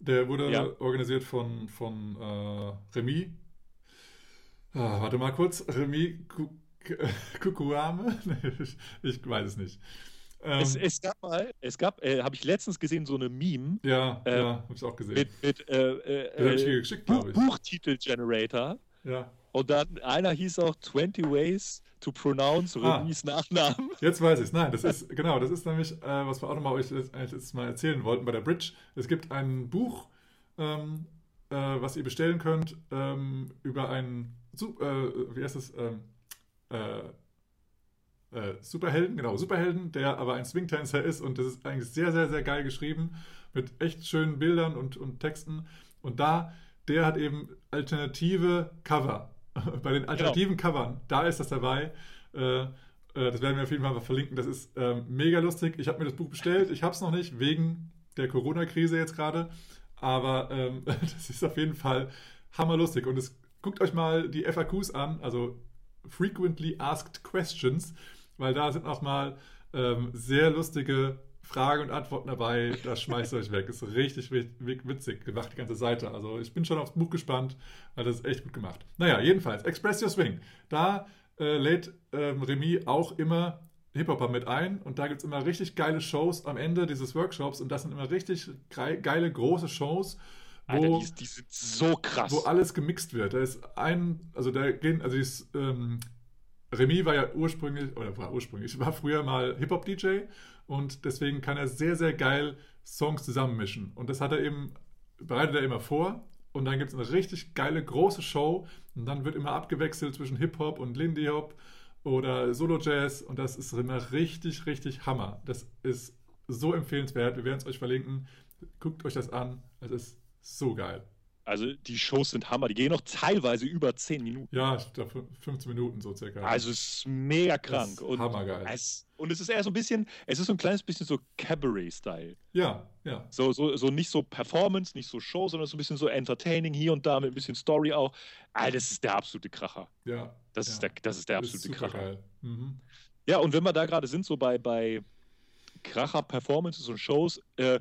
Der wurde Ja. organisiert von, von äh, Remy. Ah, warte mal kurz. Remy Ku- Kukuame? Ich, ich weiß es nicht. Ähm, Es, es gab mal, es gab, äh, habe ich letztens gesehen, so eine Meme ja, äh, ja, habe ich auch gesehen. mit, mit äh, äh, äh, geschickt, ich. Buchtitel-Generator. Ja. Und dann einer hieß auch 20 Ways to Pronounce Ah. Remy's Nachnamen. Jetzt weiß ich es. Nein, das ist genau, das ist nämlich, äh, was wir auch nochmal euch letztes Mal erzählen wollten bei der Bridge. Es gibt ein Buch, ähm, äh, was ihr bestellen könnt über über einen, Su- äh, wie heißt es, ähm, äh, äh, Superhelden, genau, Superhelden, der aber ein Swingtänzer ist und das ist eigentlich sehr, sehr, sehr geil geschrieben mit echt schönen Bildern und, und Texten. Und da, der hat eben alternative Cover. Bei den alternativen Covern, da ist das dabei. Äh, äh, das werden wir auf jeden Fall mal verlinken. Das ist ähm, mega lustig. Ich habe mir das Buch bestellt. Ich habe es noch nicht, wegen der Corona-Krise jetzt gerade. Aber ähm, das ist auf jeden Fall hammerlustig. Und es, guckt euch mal die FAQs an, also Frequently Asked Questions, weil da sind auch mal ähm, sehr lustige Fragen und Antworten dabei. Das schmeißt euch weg. Ist richtig, richtig witzig gemacht, die ganze Seite. Also ich bin schon aufs Buch gespannt, weil das ist echt gut gemacht. Naja, jedenfalls, Express Your Swing. Da äh, lädt ähm, Remy auch immer Hip-Hopper mit ein und da gibt es immer richtig geile Shows am Ende dieses Workshops und das sind immer richtig geile, große Shows, Alter, wo, die, die sind so krass. wo alles gemixt wird. Da ist ein, also da gehen, also dieses, ähm, Remy war ja ursprünglich, oder war ursprünglich, war früher mal Hip-Hop-DJ und deswegen kann er sehr, sehr geil Songs zusammenmischen. Und das hat er eben, bereitet er immer vor und dann gibt es eine richtig geile große Show und dann wird immer abgewechselt zwischen Hip-Hop und Lindy Hop oder Solo-Jazz und das ist immer richtig, richtig Hammer. Das ist so empfehlenswert. Wir werden es euch verlinken. Guckt euch das an. Es ist so geil. Also die Shows sind Hammer. Die gehen noch teilweise über 10 Minuten. Ja, ich glaube 15 Minuten so circa. Also es ist mega krank. ist und, hammergeil. Es, und es ist eher so ein bisschen, es ist so ein kleines bisschen so Cabaret-Style. Ja, ja. So, so, so nicht so Performance, nicht so Show, sondern so ein bisschen so Entertaining hier und da mit ein bisschen Story auch. Ah, das ist der absolute Kracher. Ja. Das, ja. ist, der, das ist der ist absolute super Kracher. Mhm. Ja, und wenn wir da gerade sind, so bei, bei Kracher-Performances und Shows, äh,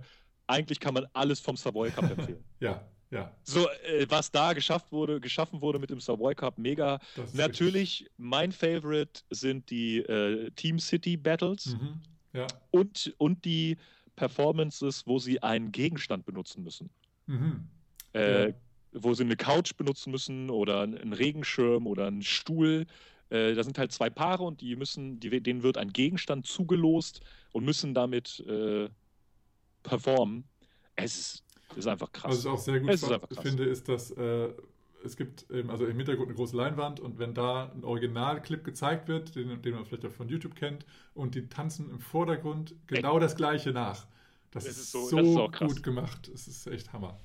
eigentlich kann man alles vom Savoy Cup empfehlen. Ja, ja. So, äh, was da geschafft wurde, geschaffen wurde mit dem Savoy Cup, mega. Natürlich, mein Favorite sind die äh, Team City Battles richtig. Mhm. Ja. und, und die Performances, wo sie einen Gegenstand benutzen müssen. Mhm. Äh, Ja. Wo sie eine Couch benutzen müssen oder einen Regenschirm oder einen Stuhl. Äh, da sind halt zwei Paare und die müssen, die, denen wird ein Gegenstand zugelost und müssen damit äh, performen. Es ist, ist einfach krass. Was ich auch sehr gut Es ist fa- einfach krass. finde, ist, dass äh, es gibt eben, also im Hintergrund eine große Leinwand und wenn da ein Originalclip gezeigt wird, den, den man vielleicht auch von YouTube kennt, und die tanzen im Vordergrund genau das gleiche nach. Das Es ist, so- so, das ist gut gemacht. Es ist echt Hammer.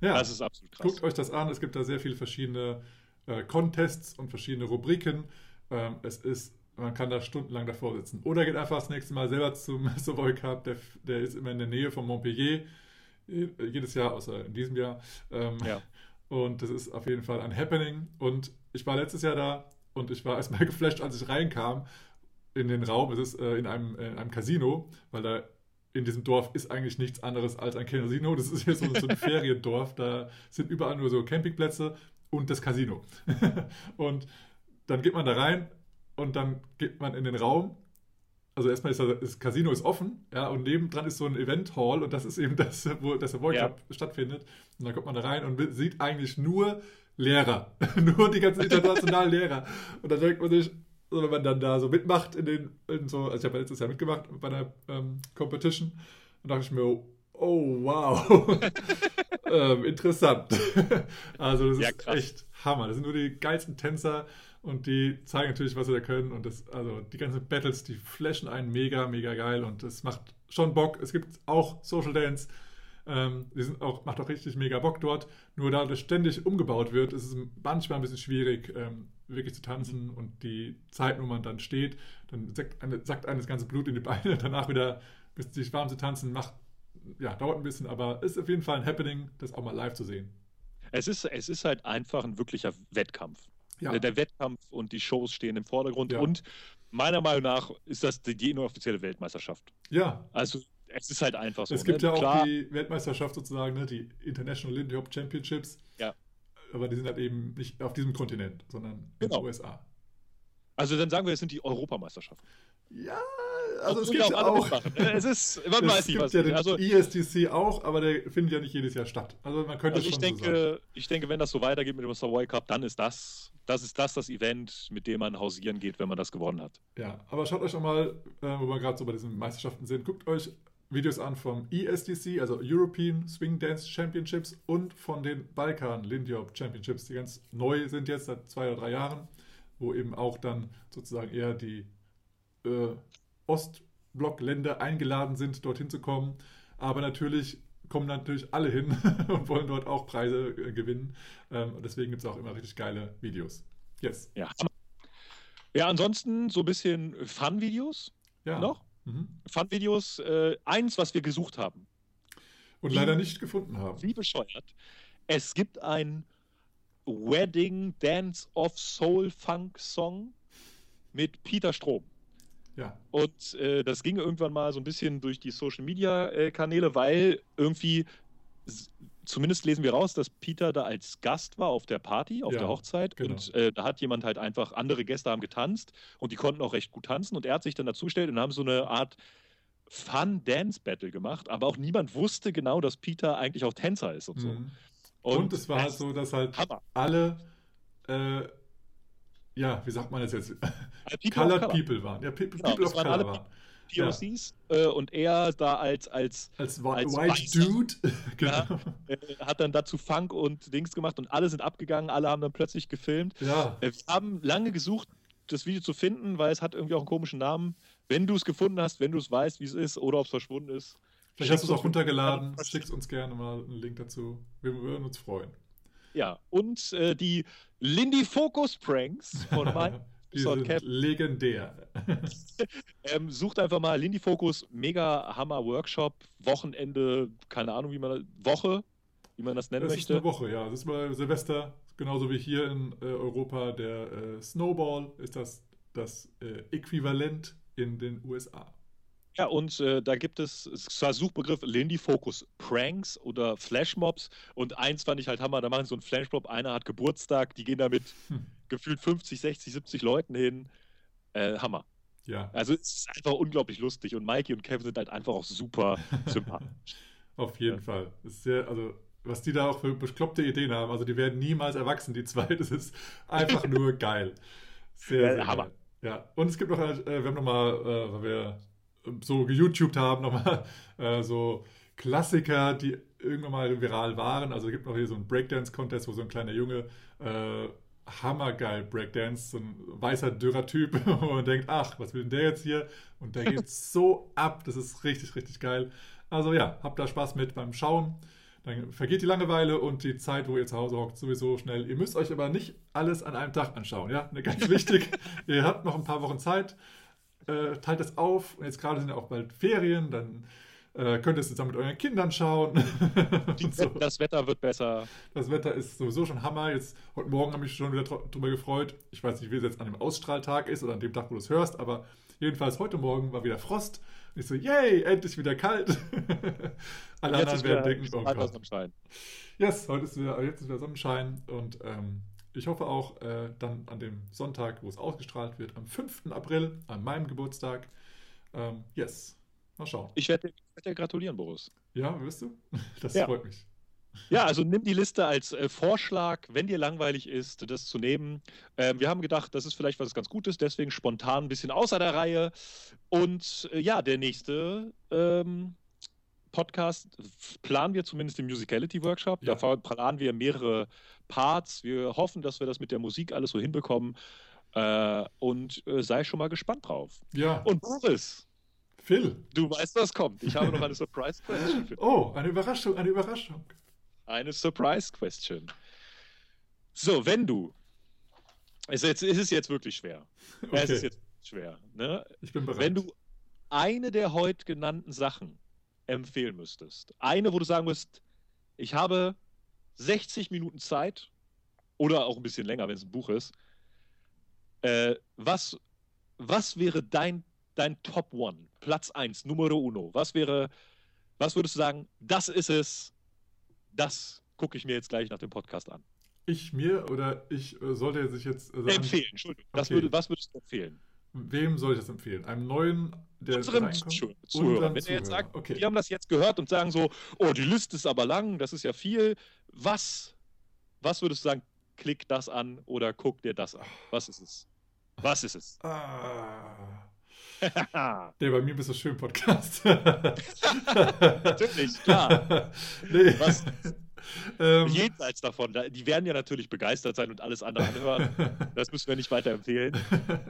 Ja, das ist absolut krass. guckt euch das an. Es gibt da sehr viele verschiedene äh, Contests und verschiedene Rubriken. Ähm, es ist, man kann da stundenlang davor sitzen. Oder geht einfach das nächste Mal selber zum Savoy Cup. Der, der ist immer in der Nähe von Montpellier. Je- Jedes Jahr, außer in diesem Jahr. Ähm, Ja. Und das ist auf jeden Fall ein Happening. Und ich war letztes Jahr da und ich war erstmal geflasht, als ich reinkam in den Raum. Es ist äh, in, einem, in einem Casino, weil da in diesem Dorf ist eigentlich nichts anderes als ein Casino. Das ist hier so, so ein Feriendorf. Da sind überall nur so Campingplätze und das Casino. und dann geht man da rein und dann geht man in den Raum. Also erstmal ist das, Casino ist offen, ja, und nebendran ist so ein Event Hall und das ist eben das, wo das World Ja. Stattfindet. Und dann kommt man da rein und sieht eigentlich nur Lehrer, nur die ganzen internationalen Lehrer. Und dann denkt man sich, so, wenn man dann da so mitmacht in den, in so, also ich habe letztes Jahr mitgemacht bei einer ähm, Competition und dachte ich mir, oh wow, ähm, interessant. also das Ja, ist krass. echt Hammer. Das sind nur die geilsten Tänzer und die zeigen natürlich, was sie da können. Und das, also die ganzen Battles, die flashen einen mega, mega geil und das macht schon Bock. Es gibt auch Social Dance. Ähm, die sind auch, macht auch richtig mega Bock dort. Nur da das ständig umgebaut wird, ist es manchmal ein bisschen schwierig, ähm, wirklich zu tanzen und die Zeit, wo man dann steht, dann sackt, eine, sackt einem das ganze Blut in die Beine, danach wieder bis sich warm zu tanzen, macht, ja, dauert ein bisschen, aber ist auf jeden Fall ein Happening, das auch mal live zu sehen. Es ist, es ist halt einfach ein wirklicher Wettkampf. Ja, Der, der Wettkampf und die Shows stehen im Vordergrund. Ja. Und meiner Meinung nach ist das die, inoffizielle Weltmeisterschaft. ja. Also es ist halt einfach so. es gibt ne? ja auch Klar, die Weltmeisterschaft sozusagen, ne, die International Lindy Hop Championships. Ja. Aber die sind halt eben nicht auf diesem Kontinent, sondern in Genau. den USA. Also dann sagen wir, es sind die Europameisterschaften. Ja, also es gibt ja ja auch. Es ist, man Es weiß gibt was ja den also, ESDC auch, aber der findet ja nicht jedes Jahr statt. Also man könnte also ich schon so sagen. denke, ich denke, wenn das so weitergeht mit dem Savoy Cup, dann ist das, das ist das das Event, mit dem man hausieren geht, wenn man das gewonnen hat. Ja, aber schaut euch auch mal, äh, wo wir gerade so bei diesen Meisterschaften sind, guckt euch Videos an vom ESDC, also European Swing Dance Championships und von den Balkan Lindy Hop Championships, die ganz neu sind jetzt seit zwei oder drei Jahren, wo eben auch dann sozusagen eher die äh, Ostblockländer eingeladen sind, dorthin zu kommen. Aber natürlich kommen natürlich alle hin und wollen dort auch Preise äh, gewinnen. Ähm, und deswegen gibt es auch immer richtig geile Videos. Yes. Ja. Ja, ansonsten so ein bisschen Fun-Videos Ja. noch. Mhm. Fun-Videos, äh, eins, was wir gesucht haben. Und Wie- leider nicht gefunden haben. Wie bescheuert. Es gibt ein Wedding Dance of Soul Funk Song mit Peter Strom. Ja. Und äh, das ging irgendwann mal so ein bisschen durch die Social Media äh, Kanäle, weil irgendwie, zumindest lesen wir raus, dass Peter da als Gast war auf der Party, auf Ja, der Hochzeit. genau. Und äh, da hat jemand halt einfach, andere Gäste haben getanzt und die konnten auch recht gut tanzen. Und er hat sich dann dazugestellt und haben so eine Art Fun-Dance-Battle gemacht. Aber auch niemand wusste genau, dass Peter eigentlich auch Tänzer ist und so. Mhm. Und, es war halt so, dass halt Hammer. alle, äh, ja, wie sagt man das jetzt? Äh, People Colored Color. People waren. Ja, People, Genau, people of waren Color alle- waren. POCs äh, und er da als als Als, Als White Weißer. Dude. genau. äh, hat dann dazu Funk und Dings gemacht und alle sind abgegangen, alle haben dann plötzlich gefilmt. Ja. Äh, wir haben lange gesucht, das Video zu finden, weil es hat irgendwie auch einen komischen Namen. Wenn du es gefunden hast, wenn du es weißt, wie es ist oder ob es verschwunden ist. Vielleicht hast du es auch runtergeladen. Schickst uns gerne mal einen Link dazu. Wir würden uns freuen. Ja, und äh, die Lindy Focus Pranks von Mike legendär. Ähm, sucht einfach mal Lindy Focus Mega Hammer Workshop, Wochenende, keine Ahnung, wie man Woche, wie man das nennen Das ist möchte. eine Woche, ja. Das ist mal Silvester, genauso wie hier in äh, Europa der äh, Snowball ist das das äh, Äquivalent in den USA. Ja, und äh, da gibt es, zwar Suchbegriff Lindy Focus Pranks oder Flashmobs und eins fand ich halt Hammer, da machen sie so einen Flashmob, einer hat Geburtstag, die gehen da mit Hm. gefühlt 50, 60, 70 Leuten hin. Äh, Hammer. Ja, Also es ist einfach unglaublich lustig und Mikey und Kevin sind halt einfach auch super sympathisch. auf jeden Ja. Fall. Ist sehr, also was die da auch für bekloppte Ideen haben. Also die werden niemals erwachsen, die zwei. Das ist einfach nur geil. Sehr, sehr Hammer. geil. Ja, und es gibt noch, äh, wir haben nochmal, äh, weil wir so geYouTubed haben, nochmal äh, so Klassiker, die irgendwann mal viral waren. Also es gibt noch hier so einen Breakdance-Contest, wo so ein kleiner Junge äh, hammergeil Breakdance, so ein weißer, dürrer Typ, wo man denkt, ach, was will denn der jetzt hier? Und der geht so ab, das ist richtig, richtig geil. Also ja, habt da Spaß mit beim Schauen. Dann vergeht die Langeweile und die Zeit, wo ihr zu Hause hockt, sowieso schnell. Ihr müsst euch aber nicht alles an einem Tag anschauen, ja? Ne, Ganz wichtig, ihr habt noch ein paar Wochen Zeit, äh, teilt das auf. Und jetzt gerade sind ja auch bald Ferien, dann äh, könnt ihr es zusammen mit euren Kindern schauen. so. Das Wetter wird besser. Das Wetter ist sowieso schon Hammer. Jetzt, heute Morgen habe ich mich schon wieder drüber gefreut. Ich weiß nicht, wie es jetzt an dem Ausstrahltag ist oder an dem Tag, wo du es hörst, aber jedenfalls heute Morgen war wieder Frost. Und ich so, yay, endlich wieder kalt. Alle anderen werden denken, oh Gott. aus dem Schein. Yes, heute ist wieder, jetzt ist wieder Sonnenschein und ähm, ich hoffe auch äh, dann an dem Sonntag, wo es ausgestrahlt wird, am 5. April, an meinem Geburtstag. Ähm, yes, mal schauen. Ich werde dir, gratulieren, Boris. Ja, wirst du? Das Ja. freut mich. Ja, also nimm die Liste als äh, Vorschlag, wenn dir langweilig ist, das zu nehmen. Ähm, wir haben gedacht, das ist vielleicht was ganz Gutes, deswegen spontan ein bisschen außer der Reihe. Und äh, ja, der nächste ähm, Podcast planen wir zumindest im Musicality Workshop. Ja. Da planen wir mehrere Parts. Wir hoffen, dass wir das mit der Musik alles so hinbekommen. Äh, und äh, sei schon mal gespannt drauf. Ja, Und Boris, Phil. du weißt, was kommt. Ich habe noch eine Surprise Question für dich. Oh, eine Überraschung, eine Überraschung. Eine Surprise Question. So, wenn du. Es ist, es ist jetzt wirklich schwer. Es Okay, ist jetzt schwer. Ne? ich bin bereit. Wenn du eine der heute genannten Sachen empfehlen müsstest, eine, wo du sagen musst, ich habe 60 Minuten Zeit oder auch ein bisschen länger, wenn es ein Buch ist, äh, was, was wäre dein, dein Top One, Platz 1, Numero Uno? Was wäre, was würdest du sagen, das ist es, das gucke ich mir jetzt gleich nach dem Podcast an. Ich mir oder ich äh, sollte sich jetzt. Also an- empfehlen, Entschuldigung. Okay. würde, was würdest du empfehlen? Wem soll ich das empfehlen? Einem neuen, der Unseren reinkommt? Zuh- Unseren Zuhörern. Wenn er jetzt Zuhörer. sagt, okay. die haben das jetzt gehört und sagen so, oh, die Liste ist aber lang, das ist ja viel. Was, was würdest du sagen, klick das an oder guck dir das an? Was ist es? Was ist es? Ah, Natürlich, der bei mir bist du schön Podcast. klar. nee. Was? Ähm, Jenseits davon, da- die werden ja natürlich begeistert sein und alles andere anhören. Das müssen wir nicht weiter empfehlen.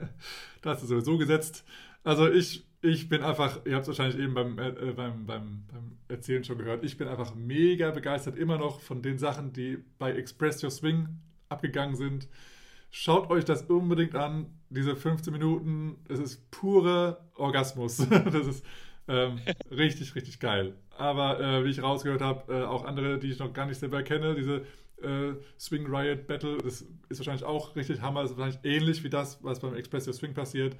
das ist sowieso gesetzt. Also ich, ich bin einfach, ihr habt es wahrscheinlich eben beim, äh, äh, beim, beim, beim Erzählen schon gehört, ich bin einfach mega begeistert immer noch von den Sachen, die bei Express Your Swing abgegangen sind. Schaut euch das unbedingt an, diese 15 Minuten, es ist purer Orgasmus. Das ist ähm, richtig, richtig geil. Aber äh, wie ich rausgehört habe, äh, auch andere, die ich noch gar nicht selber kenne, diese äh, Swing Riot Battle, das ist wahrscheinlich auch richtig Hammer, das ist wahrscheinlich ähnlich wie das, was beim Express Your Swing passiert.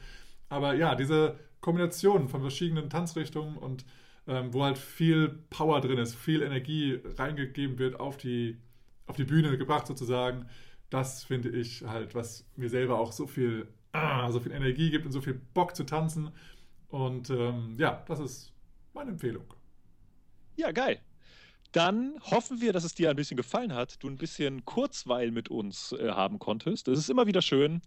Aber ja, diese Kombination von verschiedenen Tanzrichtungen und ähm, wo halt viel Power drin ist, viel Energie reingegeben wird auf die, auf die Bühne gebracht sozusagen, das finde ich halt, was mir selber auch so viel, ah, so viel Energie gibt und so viel Bock zu tanzen. Und ähm, ja, das ist meine Empfehlung. Ja, geil. Dann hoffen wir, dass es dir ein bisschen gefallen hat, du ein bisschen Kurzweil mit uns äh, haben konntest. Es ist immer wieder schön,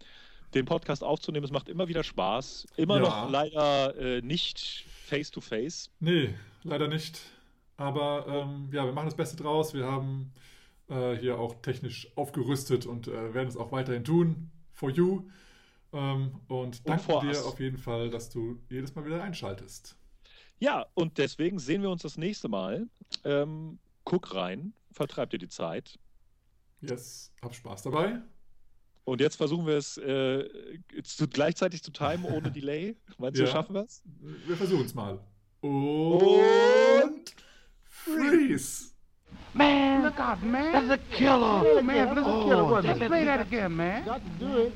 den Podcast aufzunehmen. Es macht immer wieder Spaß. Immer Ja. noch leider äh, nicht face-to-face. Nee, leider nicht. Aber ähm, ja, wir machen das Beste draus. Wir haben äh, hier auch technisch aufgerüstet und äh, werden es auch weiterhin tun. For you. Ähm, und danke for dir us. auf jeden Fall, dass du jedes Mal wieder einschaltest. Ja, und deswegen sehen wir uns das nächste Mal. Ähm, guck rein, vertreib dir die Zeit. Yes, hab Spaß dabei. Und jetzt versuchen wir es äh, zu, gleichzeitig zu timen ohne Delay. Meinst du, Ja. schaffen wir es? Wir versuchen es mal. Und freeze! Man, look out, man. That's a killer. Oh, man, that's a killer. Let's play that again, man. Got to do it.